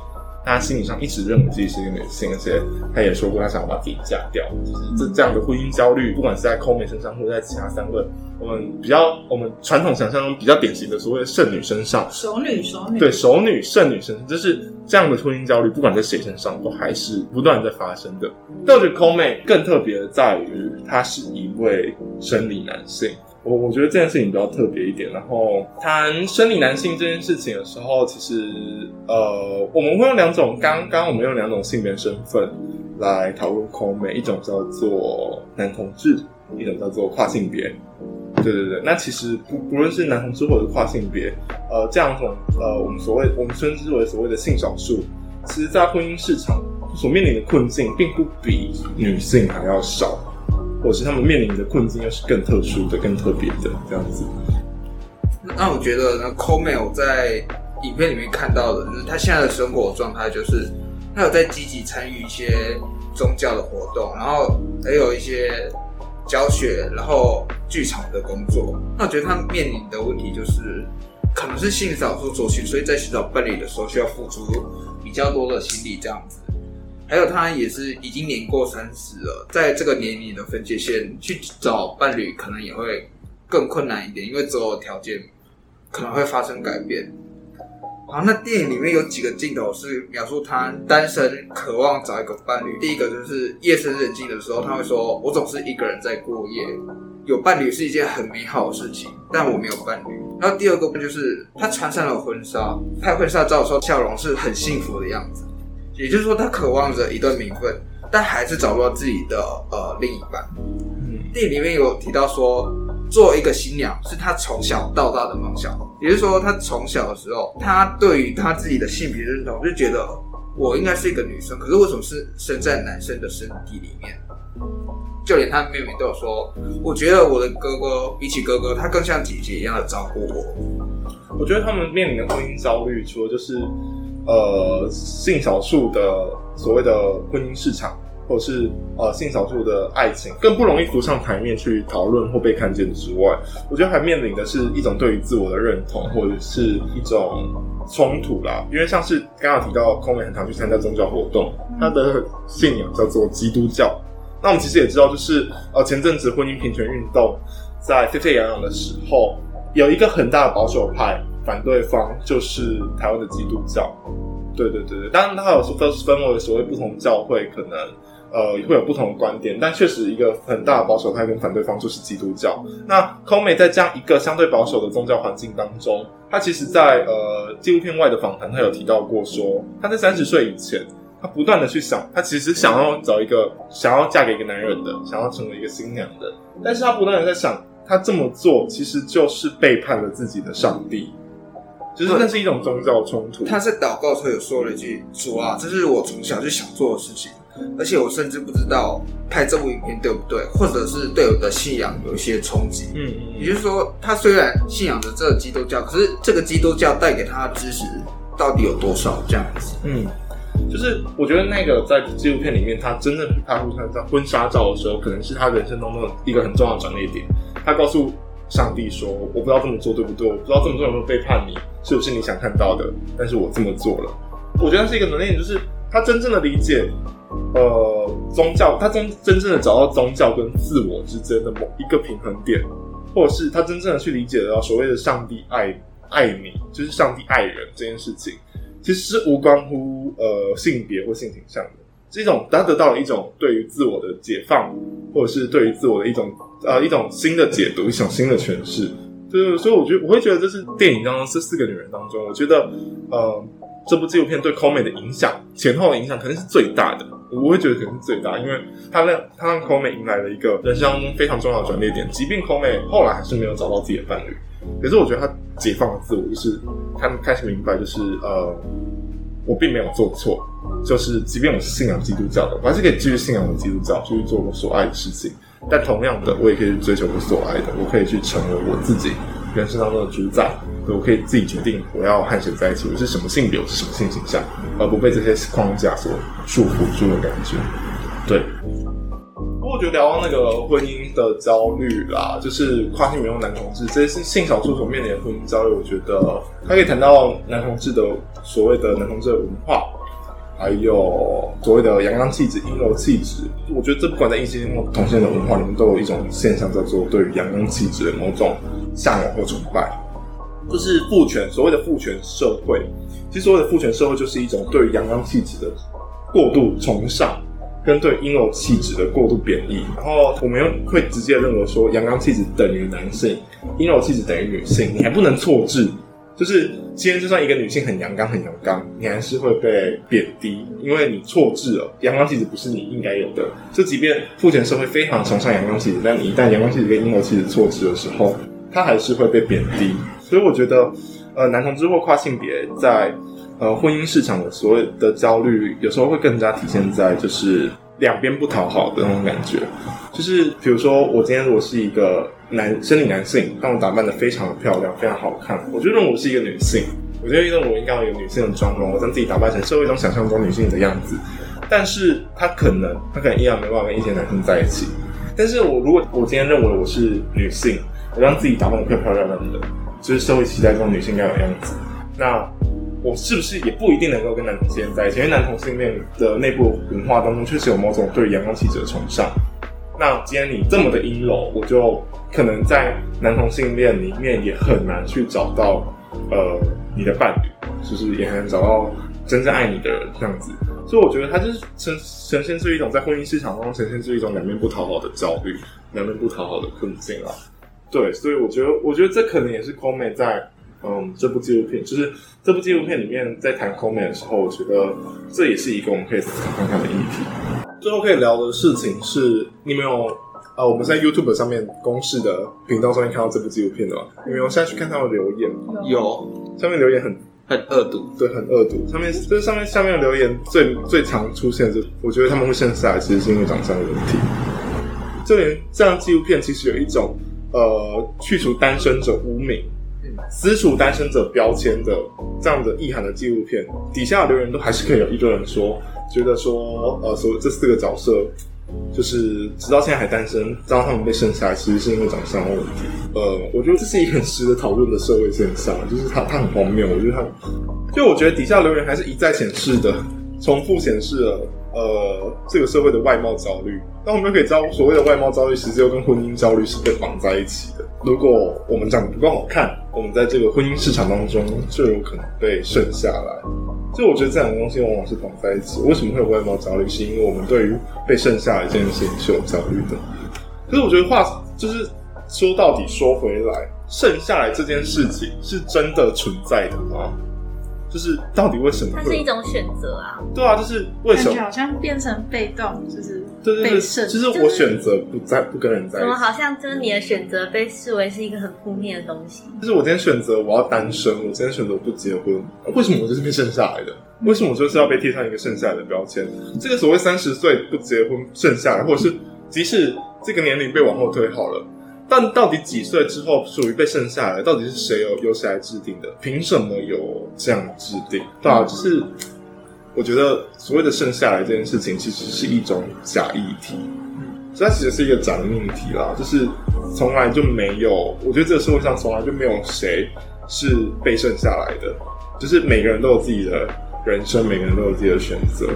他心理上一直认为自己是一个女性，而且他也说过他想要把自己嫁掉。就是这这样的婚姻焦虑，不管是在 Coleman 身上，或者在其他三个我们比较我们传统想象中比较典型的所谓的剩女身上，熟女熟女对熟女剩女身上，就是这样的婚姻焦虑，不管在谁身上都还是不断在发生的。但我觉得 Coleman 更特别的在于，他是一位生理男性。我我觉得这件事情比较特别一点。然后谈生理男性这件事情的时候，其实呃，我们会用两种，刚刚我们用两种性别身份来讨论 c o m 一种叫做男同志，一种叫做跨性别。对对对，那其实不不论是男同志或者是跨性别，呃，这样种呃，我们所谓我们称之为所谓的性少数，其实在婚姻市场所面临的困境，并不比女性还要少。或者是他们面临的困境又是更特殊的、更特别的这样子。那我觉得呢，Coleman 在影片里面看到的，就是他现在的生活状态，就是他有在积极参与一些宗教的活动，然后还有一些教学，然后剧场的工作。那我觉得他面临的问题就是，可能是性少数族群，所以在寻找伴侣的时候需要付出比较多的心力这样子。还有他也是已经年过三十了，在这个年龄的分界线去找伴侣，可能也会更困难一点，因为择偶条件可能会发生改变。好，那电影里面有几个镜头是描述他单身，渴望找一个伴侣。第一个就是夜深人静的时候，他会说：“我总是一个人在过夜，有伴侣是一件很美好的事情，但我没有伴侣。”然后第二个就是他穿上了婚纱，拍婚纱照的时候笑容是很幸福的样子。也就是说，他渴望着一段名分，但还是找不到自己的呃另一半。嗯，电影里面有提到说，做一个新娘是他从小到大的梦想。也就是说，他从小的时候，他对于他自己的性别认同就觉得我应该是一个女生，可是为什么是生在男生的身体里面？就连他妹妹都有说，我觉得我的哥哥比起哥哥，他更像姐姐一样的照顾我。我觉得他们面临的婚姻遭遇，除了就是。呃，性少数的所谓的婚姻市场，或者是呃性少数的爱情，更不容易浮上台面去讨论或被看见之外，我觉得还面临的是一种对于自我的认同，或者是一种冲突啦。因为像是刚刚提到，空美很常去参加宗教活动，他的信仰叫做基督教。那我们其实也知道，就是呃前阵子婚姻平权运动在沸沸扬扬的时候，有一个很大的保守派。反对方就是台湾的基督教，对对对对，当然它有分分为所谓不同教会，可能呃会有不同观点，但确实一个很大的保守派跟反对方就是基督教。那 Koome 在这样一个相对保守的宗教环境当中，他其实在呃纪录片外的访谈，他有提到过说，他在三十岁以前，他不断的去想，他其实想要找一个想要嫁给一个男人的，想要成为一个新娘的，但是他不断的在想，他这么做其实就是背叛了自己的上帝。就是那是一种宗教冲突。他在祷告时候有说了一句：“说啊，这是我从小就想做的事情，而且我甚至不知道拍这部影片对不对，或者是对我的信仰有一些冲击。”嗯嗯。也就是说，他虽然信仰着这个基督教，可是这个基督教带给他的知识到底有多少？这样子。嗯，就是我觉得那个在纪录片里面，他真正拍婚纱照、婚纱照的时候，可能是他人生当中的一个很重要的转捩点。他告诉上帝说：“我不知道这么做对不对，我不知道这么做有没有背叛你。”是不是你想看到的？但是我这么做了。我觉得是一个能力，就是他真正的理解，呃，宗教，他真真正的找到宗教跟自我之间的某一个平衡点，或者是他真正的去理解到所谓的上帝爱爱你，就是上帝爱人这件事情，其实是无关乎呃性别或性倾向的，是一种他得到了一种对于自我的解放，或者是对于自我的一种呃一种新的解读，一种新的诠释。对，所以我觉得我会觉得这是电影当中这四个女人当中，我觉得呃，这部纪录片对 Koome 的影响前后的影响肯定是最大的。我会觉得肯定是最大，因为她让她让 Koome 迎来了一个人生当中非常重要的转捩点。即便 Koome 后来还是没有找到自己的伴侣，可是我觉得她解放了自我，就是她开始明白，就是呃，我并没有做错，就是即便我是信仰基督教的，我还是可以继续信仰我基督教，继续做我所爱的事情。但同样的，我也可以去追求我所爱的，我可以去成为我自己人生当中的主宰，我可以自己决定我要和谁在一起，我是什么性别，我是什么性倾向，而不被这些框架所束缚住的感觉。对。不过我觉得聊到那个婚姻的焦虑啦，就是跨性别用男同志，这些是性少数所面临的婚姻焦虑。我觉得他可以谈到男同志的所谓的男同志的文化。还有所谓的阳刚气质、阴柔气质，我觉得这不管在异性或同性的文化里面，都有一种现象叫做对于阳刚气质的某种向往或崇拜，就是父权。所谓的父权社会，其实所谓的父权社会就是一种对于阳刚气质的过度崇尚，跟对阴柔气质的过度贬义。然后我们又会直接认为说，阳刚气质等于男性，阴柔气质等于女性，你还不能错置。就是今天，就算一个女性很阳刚、很阳刚，你还是会被贬低，因为你错置了阳刚气质不是你应该有的。就即便父权社会非常崇尚阳刚气质，但你一旦阳刚气质跟阴柔气质错置的时候，它还是会被贬低。所以我觉得，呃，男同志或跨性别在呃婚姻市场的所谓的焦虑，有时候会更加体现在就是两边不讨好的那种感觉。就是比如说，我今天如果是一个。男生理男性，但我打扮得非常的漂亮，非常好看。我觉得我是一个女性，我觉得认为我应该有女性的妆容，我将自己打扮成社会中想象中女性的样子。但是他可能，他可能依然没办法跟一些男生在一起。但是我如果我今天认为我是女性，我让自己打扮得漂漂亮亮的，就是社会期待中女性该有的样子，那我是不是也不一定能够跟男同性恋在一起？因为男同性恋的内部文化当中确实有某种对阳光气质的崇尚。那今天你这么的阴柔，我就可能在男同性恋里面也很难去找到呃你的伴侣，就是也很难找到真正爱你的人这样子。所以我觉得它就是呈呈现出一种在婚姻市场当中呈现出一种两面不讨好的焦虑，两面不讨好的困境啊。对，所以我觉得我觉得这可能也是 Koome 在嗯这部纪录片，就是这部纪录片里面在谈 Koome 的时候，我觉得这也是一个我们可以思考看看的议题。最后可以聊的事情是，你没有呃，我们在 YouTube 上面公示的频道上面看到这部纪录片的吗？你没有下去看他们留言吗？有，上面留言很很恶毒，对，很恶毒。上面就是上面下面的留言最最常出现的是，我觉得他们会剩下来，其实是因为长相的问题。就连这样纪录片，其实有一种呃去除单身者污名、撕除单身者标签的这样的意涵的纪录片，底下的留言都还是可以有一个人说。觉得说，呃，所这四个角色，就是直到现在还单身，让他们被剩下来，其实是因为长相问题。呃，我觉得这是一个很值得讨论的社会现象，就是他他很荒谬。我觉得他，就我觉得底下留言还是一再显示的，重复显示了，呃，这个社会的外貌焦虑。那我们可以知道，所谓的外貌焦虑，实际又跟婚姻焦虑是被绑在一起的。如果我们长得不够好看，我们在这个婚姻市场当中就有可能被剩下来。所以我觉得这两个东西往往是绑在一起。为什么会有外貌焦虑？是因为我们对于被剩下来这件事情是有焦虑的。可是我觉得话就是说到底说回来，剩下来这件事情是真的存在的吗？就是到底为什么？它是一种选择啊。对啊，就是为什么？感觉好像变成被动，就是对对对，就是我选择不在不跟人在一起。怎么好像就是你的选择被视为是一个很负面的东西？就是我今天选择我要单身，我今天选择不结婚，为什么我就是被剩下来的？为什么我就是要被贴上一个剩下来的标签？这个所谓三十岁不结婚剩下来，或者是即使这个年龄被往后推好了。但到底几岁之后属于被剩下来？到底是谁由由谁来制定的？凭什么有这样制定？对啊，就是我觉得所谓的剩下来这件事情，其实是一种假议题，所以它其实是一个假命题啦。就是从来就没有，我觉得这个社会上从来就没有谁是被剩下来的，就是每个人都有自己的人生，每个人都有自己的选择。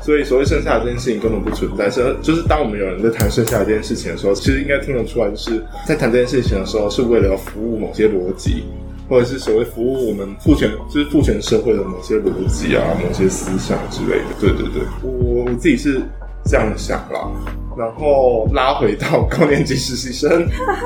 所以，所谓剩下的这件事情根本不存在。是，就是当我们有人在谈剩下的这件事情的时候，其实应该听得出来，就是在谈这件事情的时候，是为了服务某些逻辑，或者是所谓服务我们父权，就是父权社会的某些逻辑啊、某些思想之类的。对对对，我我自己是这样想啦。然后拉回到高年级实习生，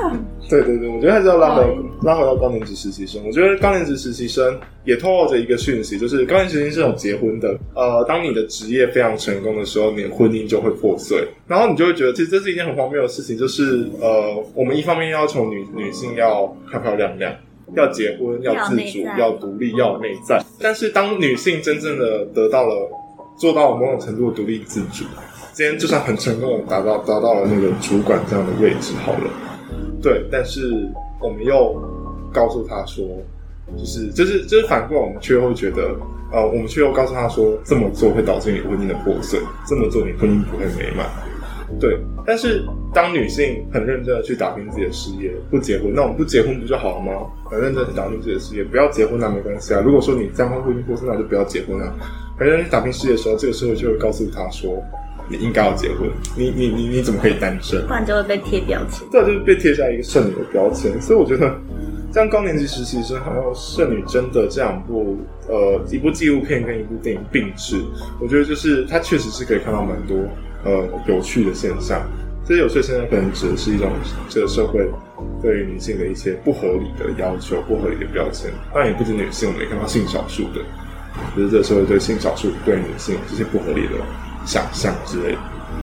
对对对，我觉得还是要拉回拉回到高年级实习生。我觉得高年级实习生也透露着一个讯息，就是高年级实习生是有结婚的。呃，当你的职业非常成功的时候，你的婚姻就会破碎，然后你就会觉得，其实这是一件很荒谬的事情。就是呃，我们一方面要求女女性要漂漂亮亮，要结婚，要自主，要独立，要有内在。但是当女性真正的得到了做到了某种程度的独立自主。今天就算很成功的达到达到了那个主管这样的位置好了，对，但是我们又告诉她说，就是就是就是反过来，我们却会觉得，呃，我们却又告诉他说，这么做会导致你婚姻的破碎，这么做你婚姻不会美满，对。但是当女性很认真的去打拼自己的事业，不结婚，那我们不结婚不就好了吗？很认真的去打拼自己的事业，不要结婚那没关系啊。如果说你这样会婚姻破碎，那就不要结婚啊。很认真去打拼事业的时候，这个社会就会告诉他说。你应该要结婚，你你你你怎么可以单身？不然就会被贴标签。对，就是被贴下一个剩女的标签。所以我觉得，像高年级实习生还有剩女真的这两部呃一部纪录片跟一部电影并置，我觉得就是它确实是可以看到蛮多呃有趣的现象。这些有趣的现象可能指的是一种这个社会对于女性的一些不合理的要求、不合理的标签。当然也不止女性，我们也看到性少数的，就是这个社会对性少数对女性这些不合理的。想象之类的。